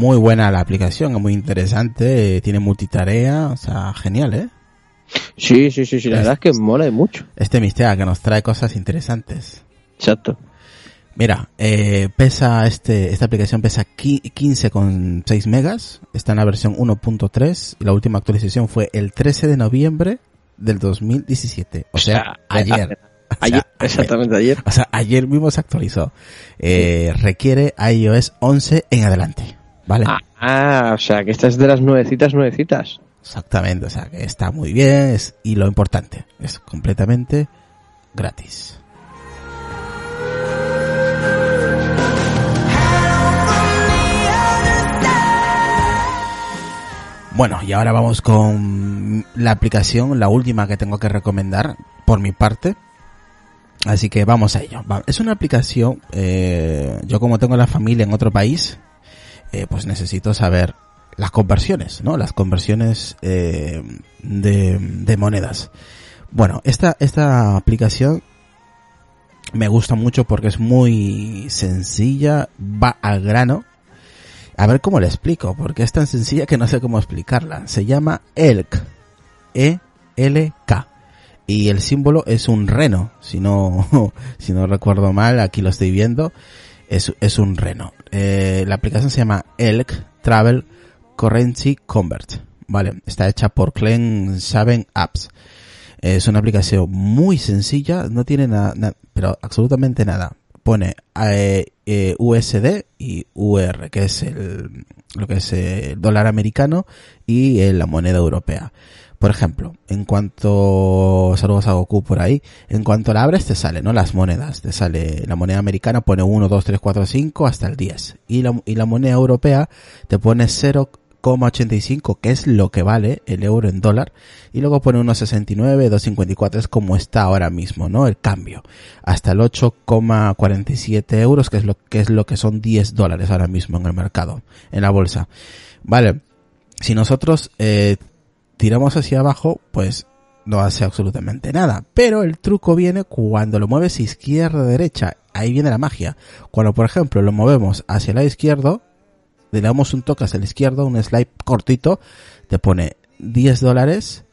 Muy buena la aplicación, es muy interesante, tiene multitarea, o sea, genial, ¿eh? Sí, sí, sí, sí, la verdad es que mola mucho. Este Mistega que nos trae cosas interesantes. Exacto. Mira, eh, pesa este, esta aplicación pesa qui- 15,6 megas, está en la versión 1.3 y la última actualización fue el 13 de noviembre del 2017, o sea, ayer. O sea, Ayer, exactamente ayer. O sea, ayer mismo se actualizó. Eh, requiere iOS 11 en adelante, ¿vale? Ah, ah, o sea, que esta es de las nuevecitas, nuevecitas. Exactamente, o sea, que está muy bien es, y lo importante, es completamente gratis. Bueno, y ahora vamos con la aplicación, la última que tengo que recomendar por mi parte. Así que vamos a ello. Es una aplicación, eh, yo como tengo la familia en otro país, eh, pues necesito saber las conversiones, ¿no? Las conversiones eh, de, de monedas. Bueno, esta, esta aplicación me gusta mucho porque es muy sencilla, va al grano. A ver cómo le explico, porque es tan sencilla que no sé cómo explicarla. Se llama ELK. E-L-K. Y el símbolo es un reno, si no, si no recuerdo mal, aquí lo estoy viendo. Es, es un reno. Eh, la aplicación se llama ELK Travel Currency Convert. Vale, está hecha por Clen Saben Apps. Es una aplicación muy sencilla, no tiene nada, pero absolutamente nada. Pone eh, eh, USD y UR, que es el, lo que es el dólar americano y la moneda europea. Por ejemplo, en cuanto, saludos a Goku por ahí, en cuanto la abres te sale, ¿no? Las monedas, te sale, la moneda americana pone 1, 2, 3, 4, 5 hasta el 10. Y la, y la moneda europea te pone 0,85, que es lo que vale el euro en dólar. Y luego pone 1,69, 2,54, es como está ahora mismo, ¿no? El cambio. Hasta el 8,47 euros, que es lo que es lo que son 10 dólares ahora mismo en el mercado, en la bolsa. Vale. Si nosotros, eh, tiramos hacia abajo, pues no hace absolutamente nada. Pero el truco viene cuando lo mueves izquierda derecha. Ahí viene la magia. Cuando, por ejemplo, lo movemos hacia el lado izquierdo, le damos un toque hacia el izquierdo, un slide cortito, te pone 10 dólares,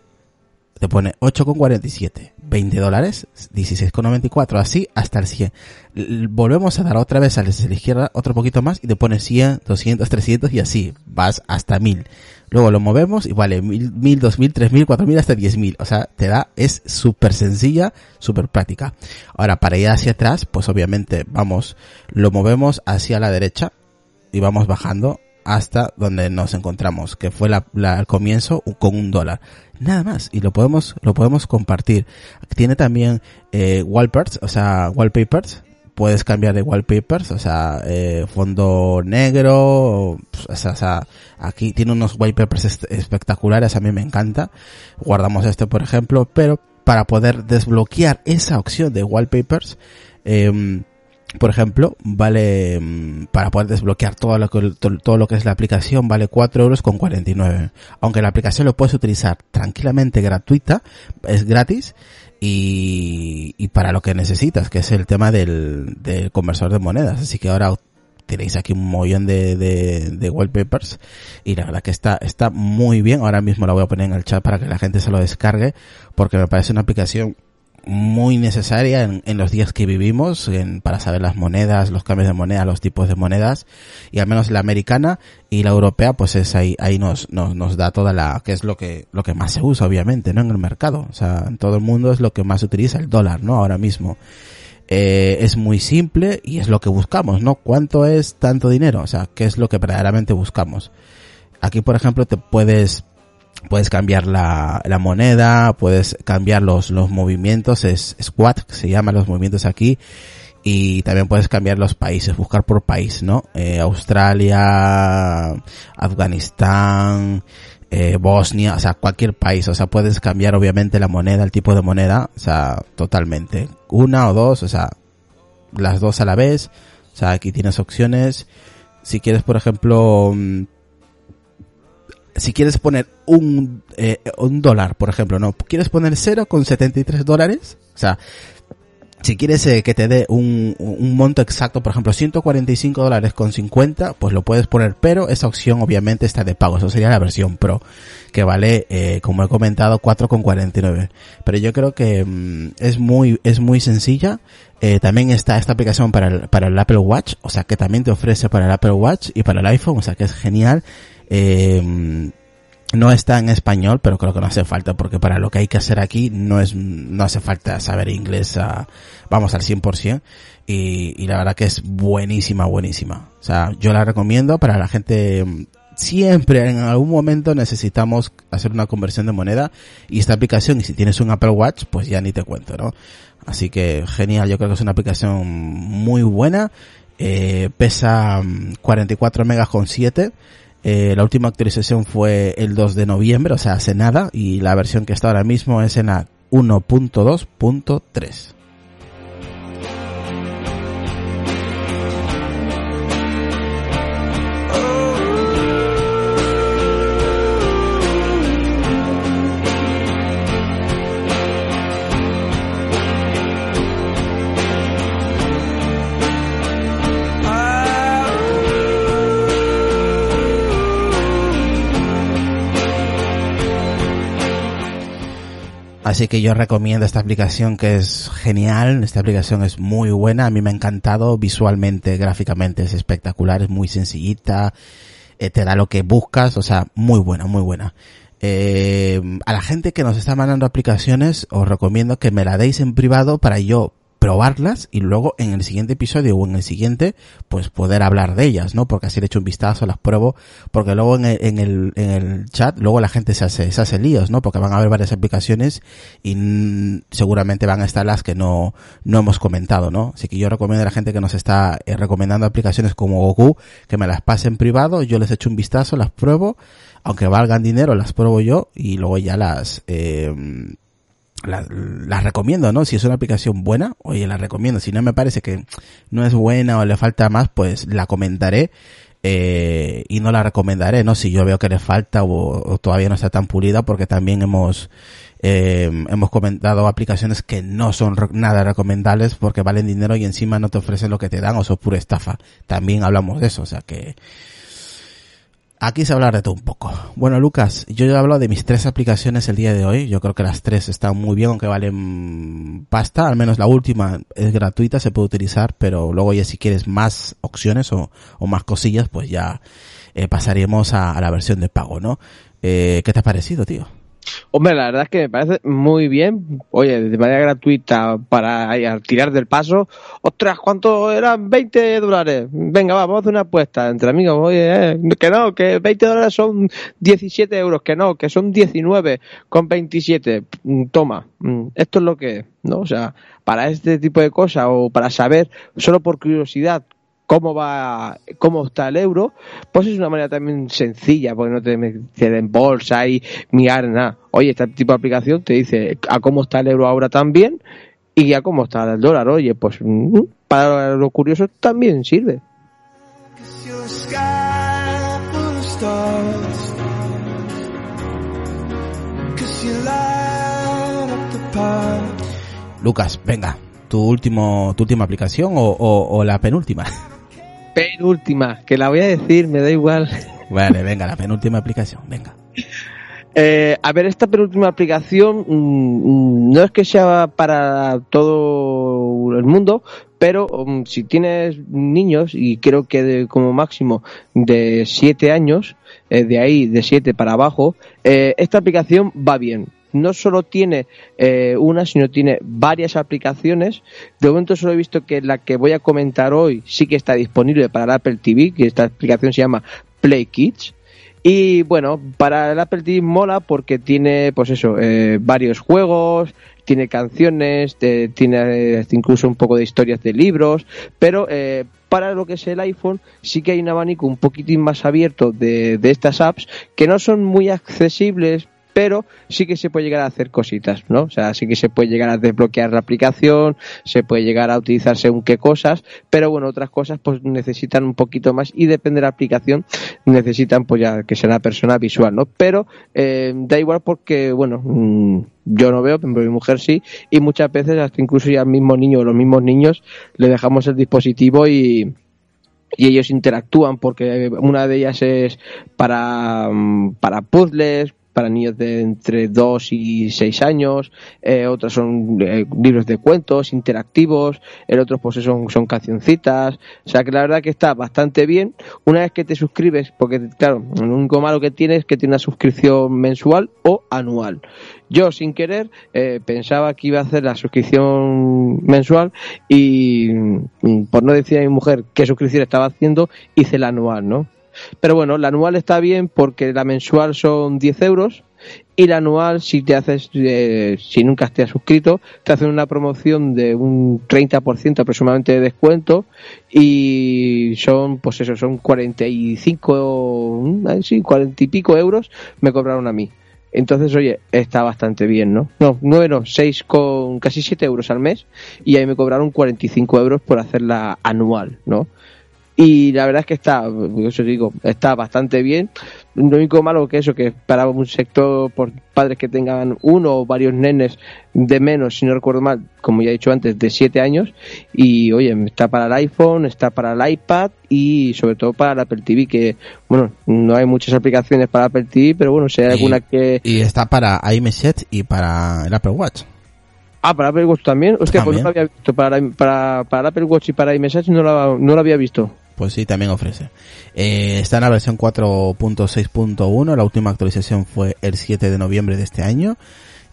te pone 8,47, 20 dólares, 16,94, así hasta el 100. L- Volvemos a dar otra vez hacia la izquierda, otro poquito más, y te pone 100, 200, 300 y así, vas hasta 1000. Luego lo movemos y vale 1000, 1000, 2000, 3000, 4000 hasta 10000. O sea, te da, es súper sencilla, súper práctica. Ahora, para ir hacia atrás, pues obviamente vamos, lo movemos hacia la derecha y vamos bajando hasta donde nos encontramos, que fue la- al comienzo con un dólar. Nada más. Y lo podemos, lo podemos compartir. Tiene también, eh, wallpapers, o sea, wallpapers. Puedes cambiar de wallpapers, o sea, eh, fondo negro, o sea, o sea, aquí tiene unos wallpapers espectaculares, a mí me encanta. Guardamos este, por ejemplo, pero para poder desbloquear esa opción de wallpapers, em, por ejemplo, vale, mm, para poder desbloquear todo lo que, to- todo lo que es la aplicación, vale 4 euros con 49. Aunque la aplicación lo puedes utilizar tranquilamente gratuita, es gratis, y, y para lo que necesitas, que es el tema del, del conversor de monedas. Así que ahora tenéis aquí un mollón de, de, de wallpapers y la verdad que está, está muy bien. Ahora mismo la voy a poner en el chat para que la gente se lo descargue porque me parece una aplicación muy necesaria en, en los días que vivimos en- para saber las monedas, los cambios de moneda, los tipos de monedas. Y al menos la americana y la europea pues es ahí ahí nos nos, nos da toda la que es lo que lo que más se usa obviamente no en el mercado. O sea en todo el mundo es lo que más se utiliza el dólar no ahora mismo. Eh, es muy simple y es lo que buscamos no cuánto es tanto dinero o sea qué es lo que verdaderamente buscamos aquí por ejemplo te puedes puedes cambiar la, la moneda, puedes cambiar los, los movimientos, es squat, que se llaman los movimientos aquí, y también puedes cambiar los países, buscar por país, ¿no? Eh, Australia, Afganistán, eh, Bosnia, o sea, cualquier país, o sea, puedes cambiar obviamente la moneda, el tipo de moneda, o sea, totalmente. Una o dos, o sea, las dos a la vez, o sea, aquí tienes opciones. Si quieres, por ejemplo, mm, si quieres poner un, eh, un dólar, por ejemplo, no, quieres poner 0,73 dólares, o sea, si quieres eh, que te dé un, un monto exacto, por ejemplo, 145 dólares con 50, pues lo puedes poner, pero esa opción obviamente está de pago, eso sería la versión Pro, que vale, eh, como he comentado, 4,49. Pero yo creo que mm, es muy, es muy sencilla. Eh, también está esta aplicación para el, para el Apple Watch, o sea que también te ofrece para el Apple Watch y para el iPhone, o sea que es genial. Eh, no está en español, pero creo que no hace falta, porque para lo que hay que hacer aquí no es, no hace falta saber inglés, vamos al 100%, y, y la verdad que es buenísima, buenísima. O sea, yo la recomiendo para la gente, mm, siempre en algún momento necesitamos hacer una conversión de moneda, y esta aplicación, y si tienes un Apple Watch, pues ya ni te cuento, ¿no? Así que genial, yo creo que es una aplicación muy buena, eh, pesa mm, 44 megas con 7, eh, la última actualización fue el 2 de noviembre, o sea, hace nada, y la versión que está ahora mismo es en la 1.2.3. Así que yo recomiendo esta aplicación que es genial, esta aplicación es muy buena, a mí me ha encantado visualmente, gráficamente. Es espectacular, es muy sencillita, eh, te da lo que buscas, o sea, muy buena, muy buena. Eh, a la gente que nos está mandando aplicaciones, os recomiendo que me la deis en privado para yo probarlas y luego en el siguiente episodio o en el siguiente pues poder hablar de ellas, ¿no? Porque así le echo un vistazo, las pruebo, porque luego en el, en el, en el chat luego la gente se hace, se hace líos, ¿no? Porque van a haber varias aplicaciones y seguramente van a estar las que no, no hemos comentado, ¿no? Así que yo recomiendo a la gente que nos está eh, recomendando aplicaciones como Goku que me las pase en privado, yo les echo un vistazo, las pruebo, aunque valgan dinero, las pruebo yo y luego ya las, eh, la- las recomiendo, ¿no? Si es una aplicación buena, oye, la recomiendo. Si no me parece que no es buena o le falta más, pues la comentaré eh, y no la recomendaré, ¿no? Si yo veo que le falta o, todavía no está tan pulida, porque también hemos eh, hemos comentado aplicaciones que no son nada recomendables porque valen dinero y encima no te ofrecen lo que te dan o son pura estafa. También hablamos de eso, o sea que Aquí se habla de todo un poco. Bueno, Lucas, yo ya he hablado de mis tres aplicaciones el día de hoy. Yo creo que las tres están muy bien, aunque valen pasta. Al menos la última es gratuita, se puede utilizar, pero luego ya si quieres más opciones o, o más cosillas, pues ya eh, pasaremos a, a la versión de pago, ¿no? Eh, ¿Qué te ha parecido, tío? Hombre, la verdad es que me parece muy bien. Oye, de manera gratuita para tirar del paso. Ostras, ¿cuánto eran? 20 dólares. Venga, va, vamos a hacer una apuesta entre amigos. Oye, eh, que no, que 20 dólares son 17 euros. Que no, que son 19 con 27. Mm, Toma, mm, esto es lo que es, ¿no? O sea, para este tipo de cosas o para saber, solo por curiosidad, cómo va, cómo está el euro, pues es una manera también sencilla, porque no te metes en bolsa y mirar nada. Oye, este tipo de aplicación te dice a cómo está el euro ahora también y a cómo está el dólar. Oye, pues mm, para los curiosos también sirve. Lucas, venga, tu último, tu última aplicación o, o la penúltima. Penúltima, que la voy a decir, me da igual. Vale, venga, la penúltima aplicación, venga. Eh, a ver, esta penúltima aplicación mm, mm, no es que sea para todo el mundo, pero mm, si tienes niños, y creo que de- como máximo de 7 años, eh, de ahí de 7 para abajo, eh, esta aplicación va bien. No solo tiene eh, una, sino tiene varias aplicaciones. De momento solo he visto que la que voy a comentar hoy sí que está disponible para el Apple TV, que esta aplicación se llama Play Kids. Y bueno, para el Apple TV mola porque tiene, pues eso, eh, varios juegos, tiene canciones, tiene eh, incluso un poco de historias de libros, pero para lo que es el iPhone sí que hay un abanico un poquitín más abierto de, de estas apps que no son muy accesibles pero sí que se puede llegar a hacer cositas, ¿no? O sea, sí que se puede llegar a desbloquear la aplicación, se puede llegar a utilizar según qué cosas, pero bueno, otras cosas pues necesitan un poquito más y depende de la aplicación, necesitan pues ya que sea una persona visual, ¿no? Pero eh, da igual porque, bueno, mm, yo no veo, pero mi mujer sí, y muchas veces hasta incluso ya el mismo niño o los mismos niños le dejamos el dispositivo y, y ellos interactúan porque una de ellas es para, mm, para puzzles, para niños de entre 2 y 6 años, eh, otras son eh, libros de cuentos interactivos, el otro pues son, son cancioncitas, o sea que la verdad que está bastante bien una vez que te suscribes, porque claro, lo único malo que tiene es que tiene una suscripción mensual o anual. Yo sin querer eh, pensaba que iba a hacer la suscripción mensual y mm, por no decir a mi mujer qué suscripción estaba haciendo, hice la anual, ¿no? Pero bueno, la anual está bien porque la mensual son 10 euros y la anual, si te haces, eh, si nunca te has suscrito, te hacen una promoción de un 30% aproximadamente de descuento y son, pues eso, son 45, mm, sí, 40 y pico euros me cobraron a mí. Entonces, oye, está bastante bien, ¿no? No, 9 no, 6 con casi 7 euros al mes y ahí me cobraron 45 euros por hacerla anual, ¿no? Y la verdad es que está, eso digo, está bastante bien. Lo único malo que eso, que para un sector por padres que tengan uno o varios nenes de menos, si no recuerdo mal, como ya he dicho antes, de 7 años. Y oye, está para el iPhone, está para el iPad y sobre todo para el Apple TV, que bueno, no hay muchas aplicaciones para Apple TV, pero bueno, si hay alguna que... Y está para iMessage y para el Apple Watch. Ah, para Apple Watch también. Hostia, pues También. no lo había visto. Para, para, para el Apple Watch y para iMessage no lo, no lo había visto. Pues sí, también ofrece. Eh, está en la versión 4.6.1, la última actualización fue el 7 de noviembre de este año.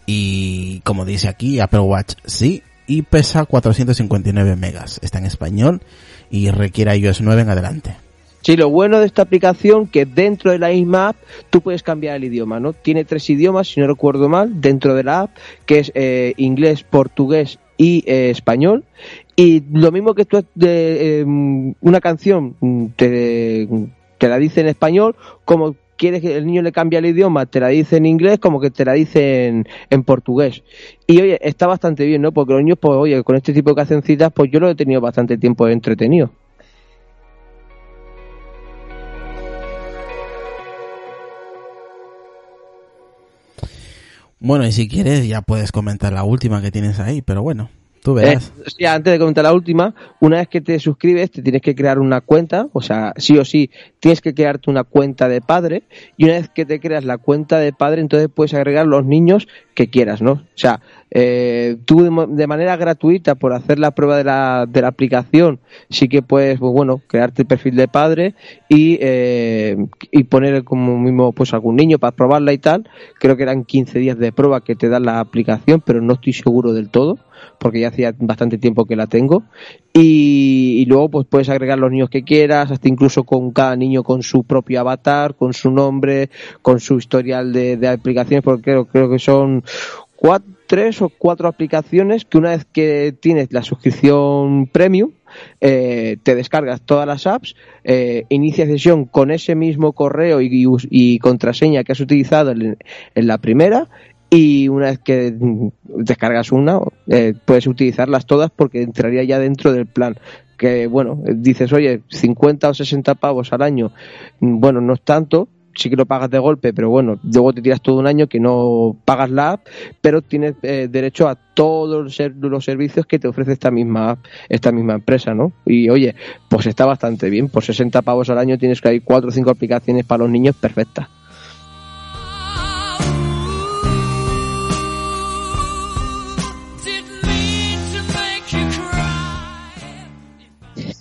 Y como dice aquí, Apple Watch sí, y pesa 459 megas. Está en español y requiere iOS 9 en adelante. Sí, lo bueno de esta aplicación que dentro de la misma app tú puedes cambiar el idioma, ¿no? Tiene tres idiomas, si no recuerdo mal, dentro de la app, que es eh, inglés, portugués y eh, español. Y lo mismo que tú de eh, una canción mm, te, la dice en español, como quieres que el niño le cambie el idioma, te la dice en inglés, como que te la dice en, en portugués. Y oye, está bastante bien, ¿no? Porque los niños, pues oye, con este tipo de cancioncitas, pues yo lo he tenido bastante tiempo entretenido. Bueno, y si quieres ya puedes comentar la última que tienes ahí, pero bueno, tú. Eh, antes de comentar la última, una vez que te suscribes, te tienes que crear una cuenta, o sea, sí o sí, tienes que crearte una cuenta de padre, y una vez que te creas la cuenta de padre, entonces puedes agregar los niños que quieras, ¿no? O sea, eh, tú de manera gratuita, por hacer la prueba de la, de la aplicación, sí que puedes, pues bueno, crearte el perfil de padre y, eh, y poner como mismo, pues algún niño para probarla y tal. Creo que eran 15 días de prueba que te da la aplicación, pero no estoy seguro del todo porque ya hacía bastante tiempo que la tengo. Y, luego pues puedes agregar los niños que quieras, hasta incluso con cada niño con su propio avatar, con su nombre, con su historial de, de aplicaciones, porque creo, creo que son cuatro, tres o cuatro aplicaciones que una vez que tienes la suscripción premium, eh, te descargas todas las apps, eh, inicia sesión con ese mismo correo y, contraseña que has utilizado en la primera y una vez que descargas una, eh, puedes utilizarlas todas porque entraría ya dentro del plan. Que bueno, dices, oye, 50 o 60 pavos al año, mm, bueno, no es tanto, sí que lo pagas de golpe, pero bueno, luego te tiras todo un año que no pagas la app, pero tienes eh, derecho a todos los ser- los servicios que te ofrece esta misma app, esta misma empresa, ¿no? Y oye, pues está bastante bien, por 60 pavos al año tienes que hay cuatro o cinco aplicaciones para los niños perfectas.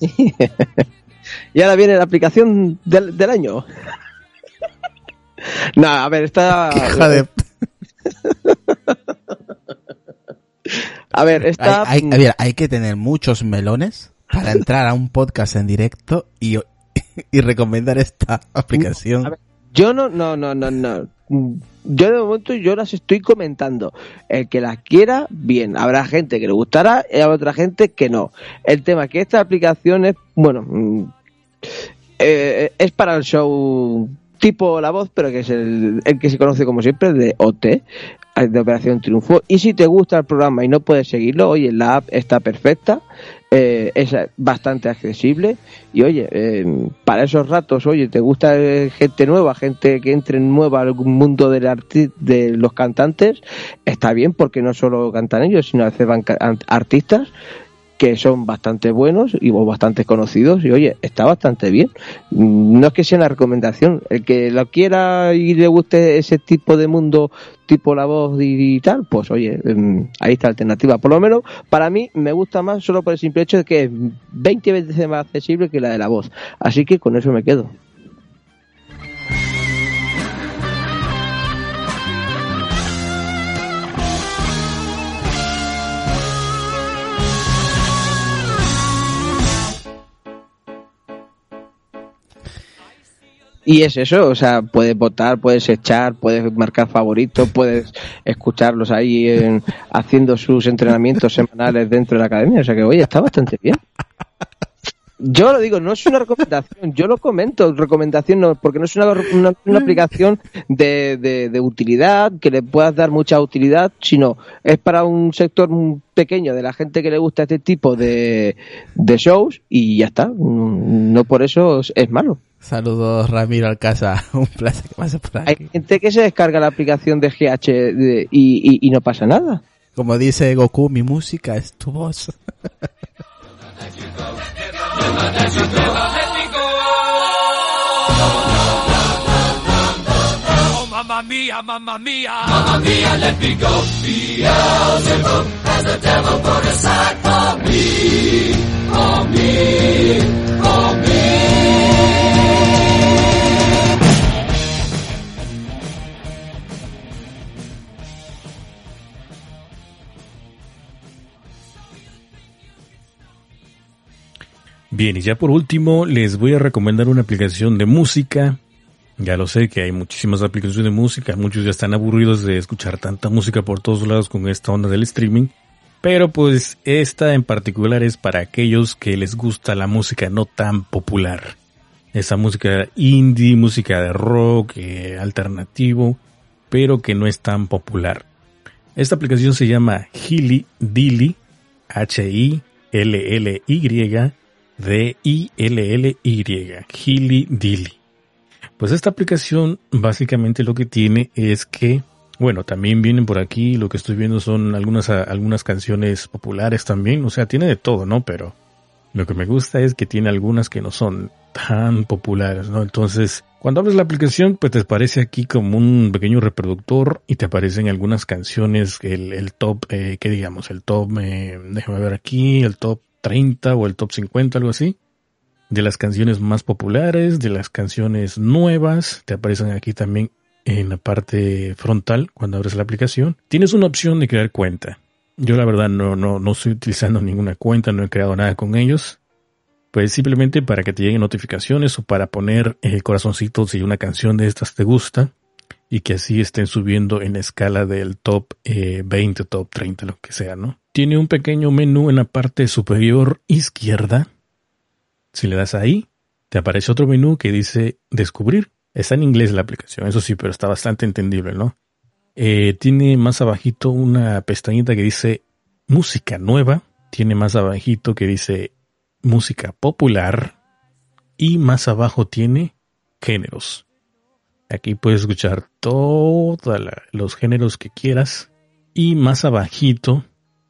Y ahora viene la aplicación del, del año. no, a ver, esta... Hija de- A ver, esta... hay, hay- a ver, hay que tener muchos melones para entrar a un podcast en directo y, y recomendar esta aplicación. A ver, Yo no, no, no, no, no. Yo de momento yo las estoy comentando. El que las quiera, bien. Habrá gente que le gustará y habrá otra gente que no. El tema es que esta aplicación es, bueno, mm, eh, es para el show tipo La Voz, pero que es el, el que se conoce como siempre de OT, de Operación Triunfo. Y si te gusta el programa y no puedes seguirlo, oye, la app está perfecta, eh, es bastante accesible. Y oye, eh, para esos ratos, oye, te gusta eh, gente nueva, gente que entre nueva al mundo del arti- de los cantantes, está bien porque no solo cantan ellos, sino a veces van artistas que son bastante buenos y o bastante conocidos y oye, está bastante bien. Mm, No es que sea una recomendación, el que lo quiera y le guste ese tipo de mundo, tipo la voz y, y tal, pues oye, mm, ahí está la alternativa. Por lo menos para mí me gusta más solo por el simple hecho de que es 20 veces más accesible que la de la voz. Así que con eso me quedo. Y es eso, o sea, puedes votar, puedes echar, puedes marcar favoritos, puedes escucharlos ahí en- haciendo sus entrenamientos semanales dentro de la academia. O sea que, oye, está bastante bien. Yo lo digo, no es una recomendación, yo lo comento, recomendación no, porque no es una, una, una aplicación de, de, de utilidad, que le puedas dar mucha utilidad, sino es para un sector pequeño de la gente que le gusta este tipo de, de shows y ya está, no por eso es- es malo. Saludos Ramiro Alcázar, un placer que pases por Hay aquí. gente que se descarga la aplicación de GH de- y, y- y no pasa nada. Como dice Goku, mi música es tu voz. Oh, mamma mia, mamma mia. Mamma mia, let me go. Beelzebub has the devil put aside for me. For me. For me. Bien, y ya por último les voy a recomendar una aplicación de música. Ya lo sé que hay muchísimas aplicaciones de música, muchos ya están aburridos de escuchar tanta música por todos lados con esta onda del streaming. Pero pues esta en particular es para aquellos que les gusta la música no tan popular. Esa música indie, música de rock, eh, alternativo, pero que no es tan popular. Esta aplicación se llama Hilly Dilly, H-I-L-L-Y, D-I-L-L-Y, Hilly Dilly. Pues esta aplicación básicamente lo que tiene es que, bueno, también vienen por aquí, lo que estoy viendo son algunas, algunas canciones populares también, o sea, tiene de todo, ¿no? Pero lo que me gusta es que tiene algunas que no son tan populares, ¿no? Entonces, cuando abres la aplicación, pues te aparece aquí como un pequeño reproductor y te aparecen algunas canciones, el, el top, eh, ¿qué digamos? El top, eh, déjame ver aquí, el top 30 o el top 50, algo así. De las canciones más populares, de las canciones nuevas, te aparecen aquí también en la parte frontal cuando abres la aplicación. Tienes una opción de crear cuenta. Yo la verdad no, no, no estoy utilizando ninguna cuenta, no he creado nada con ellos. Pues simplemente para que te lleguen notificaciones o para poner el corazoncito si una canción de estas te gusta y que así estén subiendo en la escala del top eh, 20, top 30, lo que sea, ¿no? Tiene un pequeño menú en la parte superior izquierda. Si le das ahí, te aparece otro menú que dice descubrir. Está en inglés la aplicación, eso sí, pero está bastante entendible, ¿no? Eh, tiene más abajito una pestañita que dice música nueva. Tiene más abajito que dice música popular. Y más abajo tiene géneros. Aquí puedes escuchar todos los géneros que quieras. Y más abajito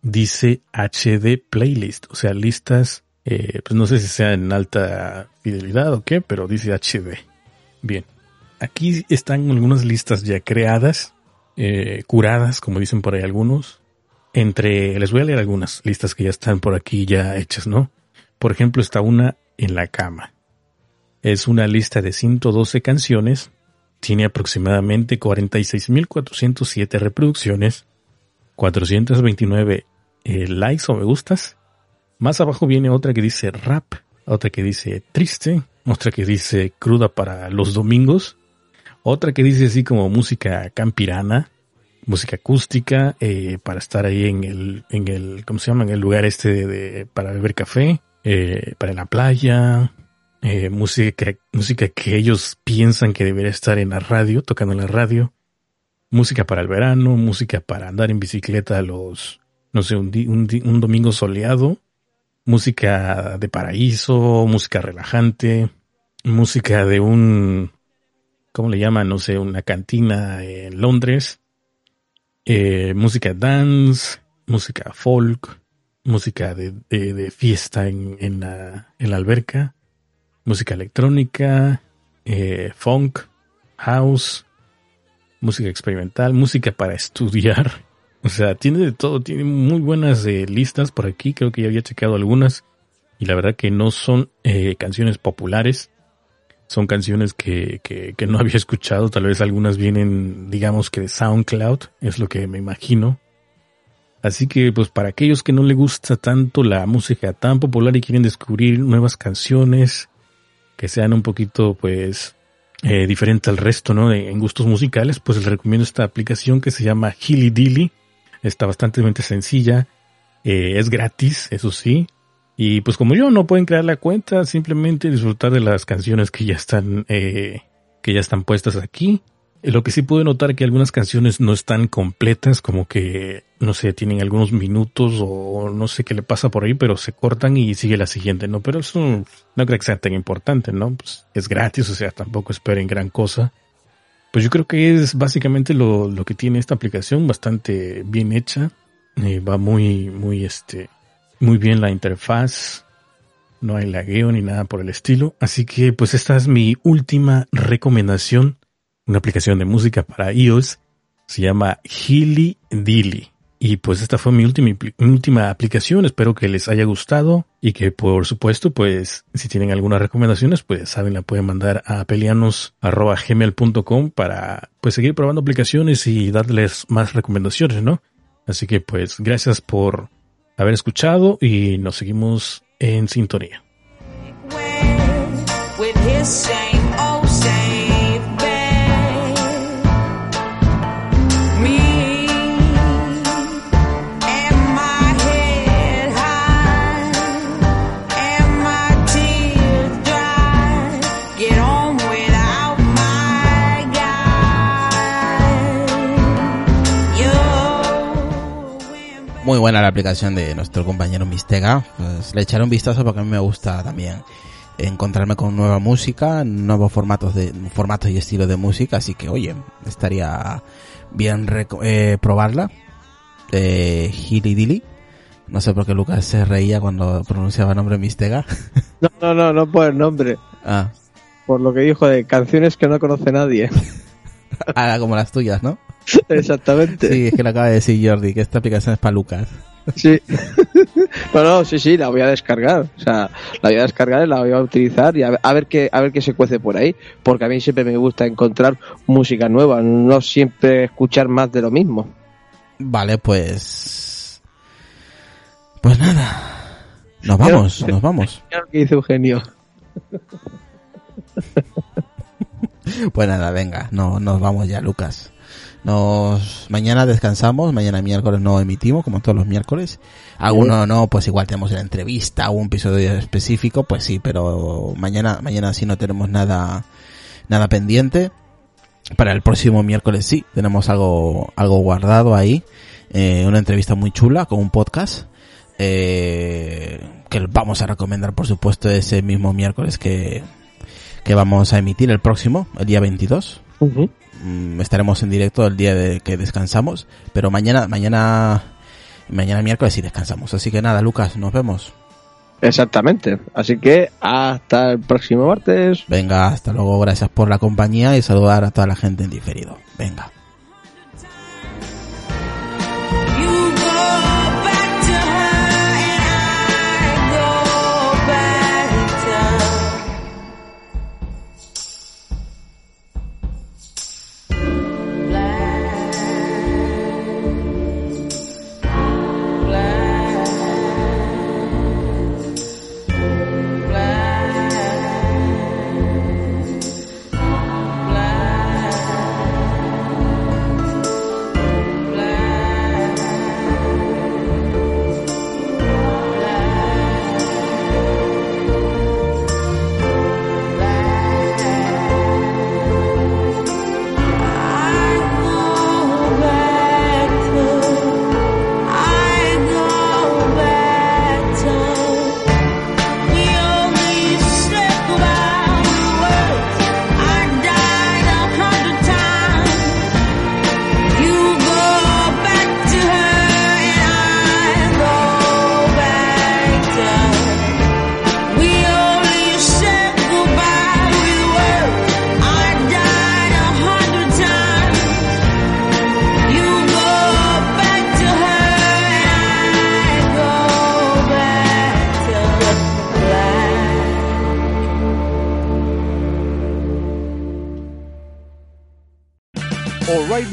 dice HD playlist, o sea, listas, eh, pues no sé si sea en alta fidelidad o qué, pero dice HD. Bien, aquí están algunas listas ya creadas, eh, curadas, como dicen por ahí algunos. Entre, les voy a leer algunas listas que ya están por aquí ya hechas, ¿no? Por ejemplo, está una en la cama. Es una lista de 112 canciones, tiene aproximadamente 46.407 reproducciones, 429 eh, likes o me gustas. Más abajo viene otra que dice rap, otra que dice triste, otra que dice cruda para los domingos, otra que dice así como música campirana, música acústica, eh, para estar ahí en el, en el, ¿cómo se llama? En el lugar este de, para beber café, eh, para la playa, eh, música, música que ellos piensan que debería estar en la radio, tocando en la radio, música para el verano, música para andar en bicicleta los, no sé, un, un, un domingo soleado, música de paraíso, música relajante, música de un, ¿cómo le llaman? No sé, una cantina en Londres, eh, música dance, música folk, música de, de- de fiesta en, en la, en la alberca, música electrónica, eh, funk, house, música experimental, música para estudiar. O sea, tiene de todo, tiene muy buenas eh, listas por aquí, creo que ya había checado algunas y la verdad que no son eh, canciones populares, son canciones que, que, que no había escuchado, tal vez algunas vienen, digamos que de SoundCloud, es lo que me imagino. Así que, pues para aquellos que no le gusta tanto la música tan popular y quieren descubrir nuevas canciones que sean un poquito, pues, eh, diferente al resto, ¿no? De- en gustos musicales, pues les recomiendo esta aplicación que se llama Hilly Dilly. Está bastante sencilla, eh, es gratis, eso sí. Y pues como yo, no pueden crear la cuenta, simplemente disfrutar de las canciones que ya están, eh, que ya están puestas aquí. Eh, Lo que sí puedo notar que algunas canciones no están completas, como que, no sé, tienen algunos minutos o no sé qué le pasa por ahí, pero se cortan y sigue la siguiente, ¿no? Pero eso no creo que sea tan importante, ¿no? Pues es gratis, o sea, tampoco esperen gran cosa. Pues yo creo que es básicamente lo, lo que tiene esta aplicación, bastante bien hecha. Eh, va muy, muy, este, muy bien la interfaz. No hay lagueo ni nada por el estilo. Así que pues esta es mi última recomendación. Una aplicación de música para iOS. Se llama Hilly Dilly. Y pues esta fue mi última, aplicación. Espero que les haya gustado y que por supuesto pues si tienen algunas recomendaciones pues saben la pueden mandar a pelianos.gmail.com para pues seguir probando aplicaciones y darles más recomendaciones, ¿no? Así que pues gracias por haber escuchado y nos seguimos en sintonía. Muy buena la aplicación de nuestro compañero Mistega. Pues le echaré un vistazo porque a mí me gusta también encontrarme con nueva música, nuevos formatos de formatos y estilos de música, así que oye, estaría bien eh, probarla. De Hilly Dilly. No sé por qué Lucas se reía cuando pronunciaba el nombre Mistega. No, no, no, no por el nombre. ah, Por lo que dijo de canciones que no conoce nadie. ah, como las tuyas, ¿no? Exactamente. Sí, es que lo acaba de decir Jordi, que esta aplicación es para Lucas. Sí. no, no, sí, sí, la voy a descargar. O sea, la voy a descargar y la voy a utilizar y a ver, a ver qué, a ver qué se cuece por ahí. Porque a mí siempre me gusta encontrar música nueva, no siempre escuchar más de lo mismo. Vale, pues... Pues nada. Nos vamos, nos vamos. Lo que dice Eugenio. Pues nada, venga, no, nos vamos ya, Lucas. Nos, mañana descansamos, mañana miércoles no emitimos, como todos los miércoles. Alguno no, pues igual tenemos una entrevista o un episodio específico, pues sí, pero mañana, mañana sí no tenemos nada, nada pendiente. Para el próximo miércoles sí, tenemos algo, algo guardado ahí, eh, una entrevista muy chula con un podcast, eh, que vamos a recomendar por supuesto ese mismo miércoles que, que vamos a emitir el próximo, el día 22. Mm, estaremos en directo el día de que descansamos, pero mañana, mañana, mañana miércoles sí descansamos. Así que nada, Lucas, nos vemos. Exactamente. Así que hasta el próximo martes. Venga, hasta luego, gracias por la compañía y saludar a toda la gente en diferido. Venga.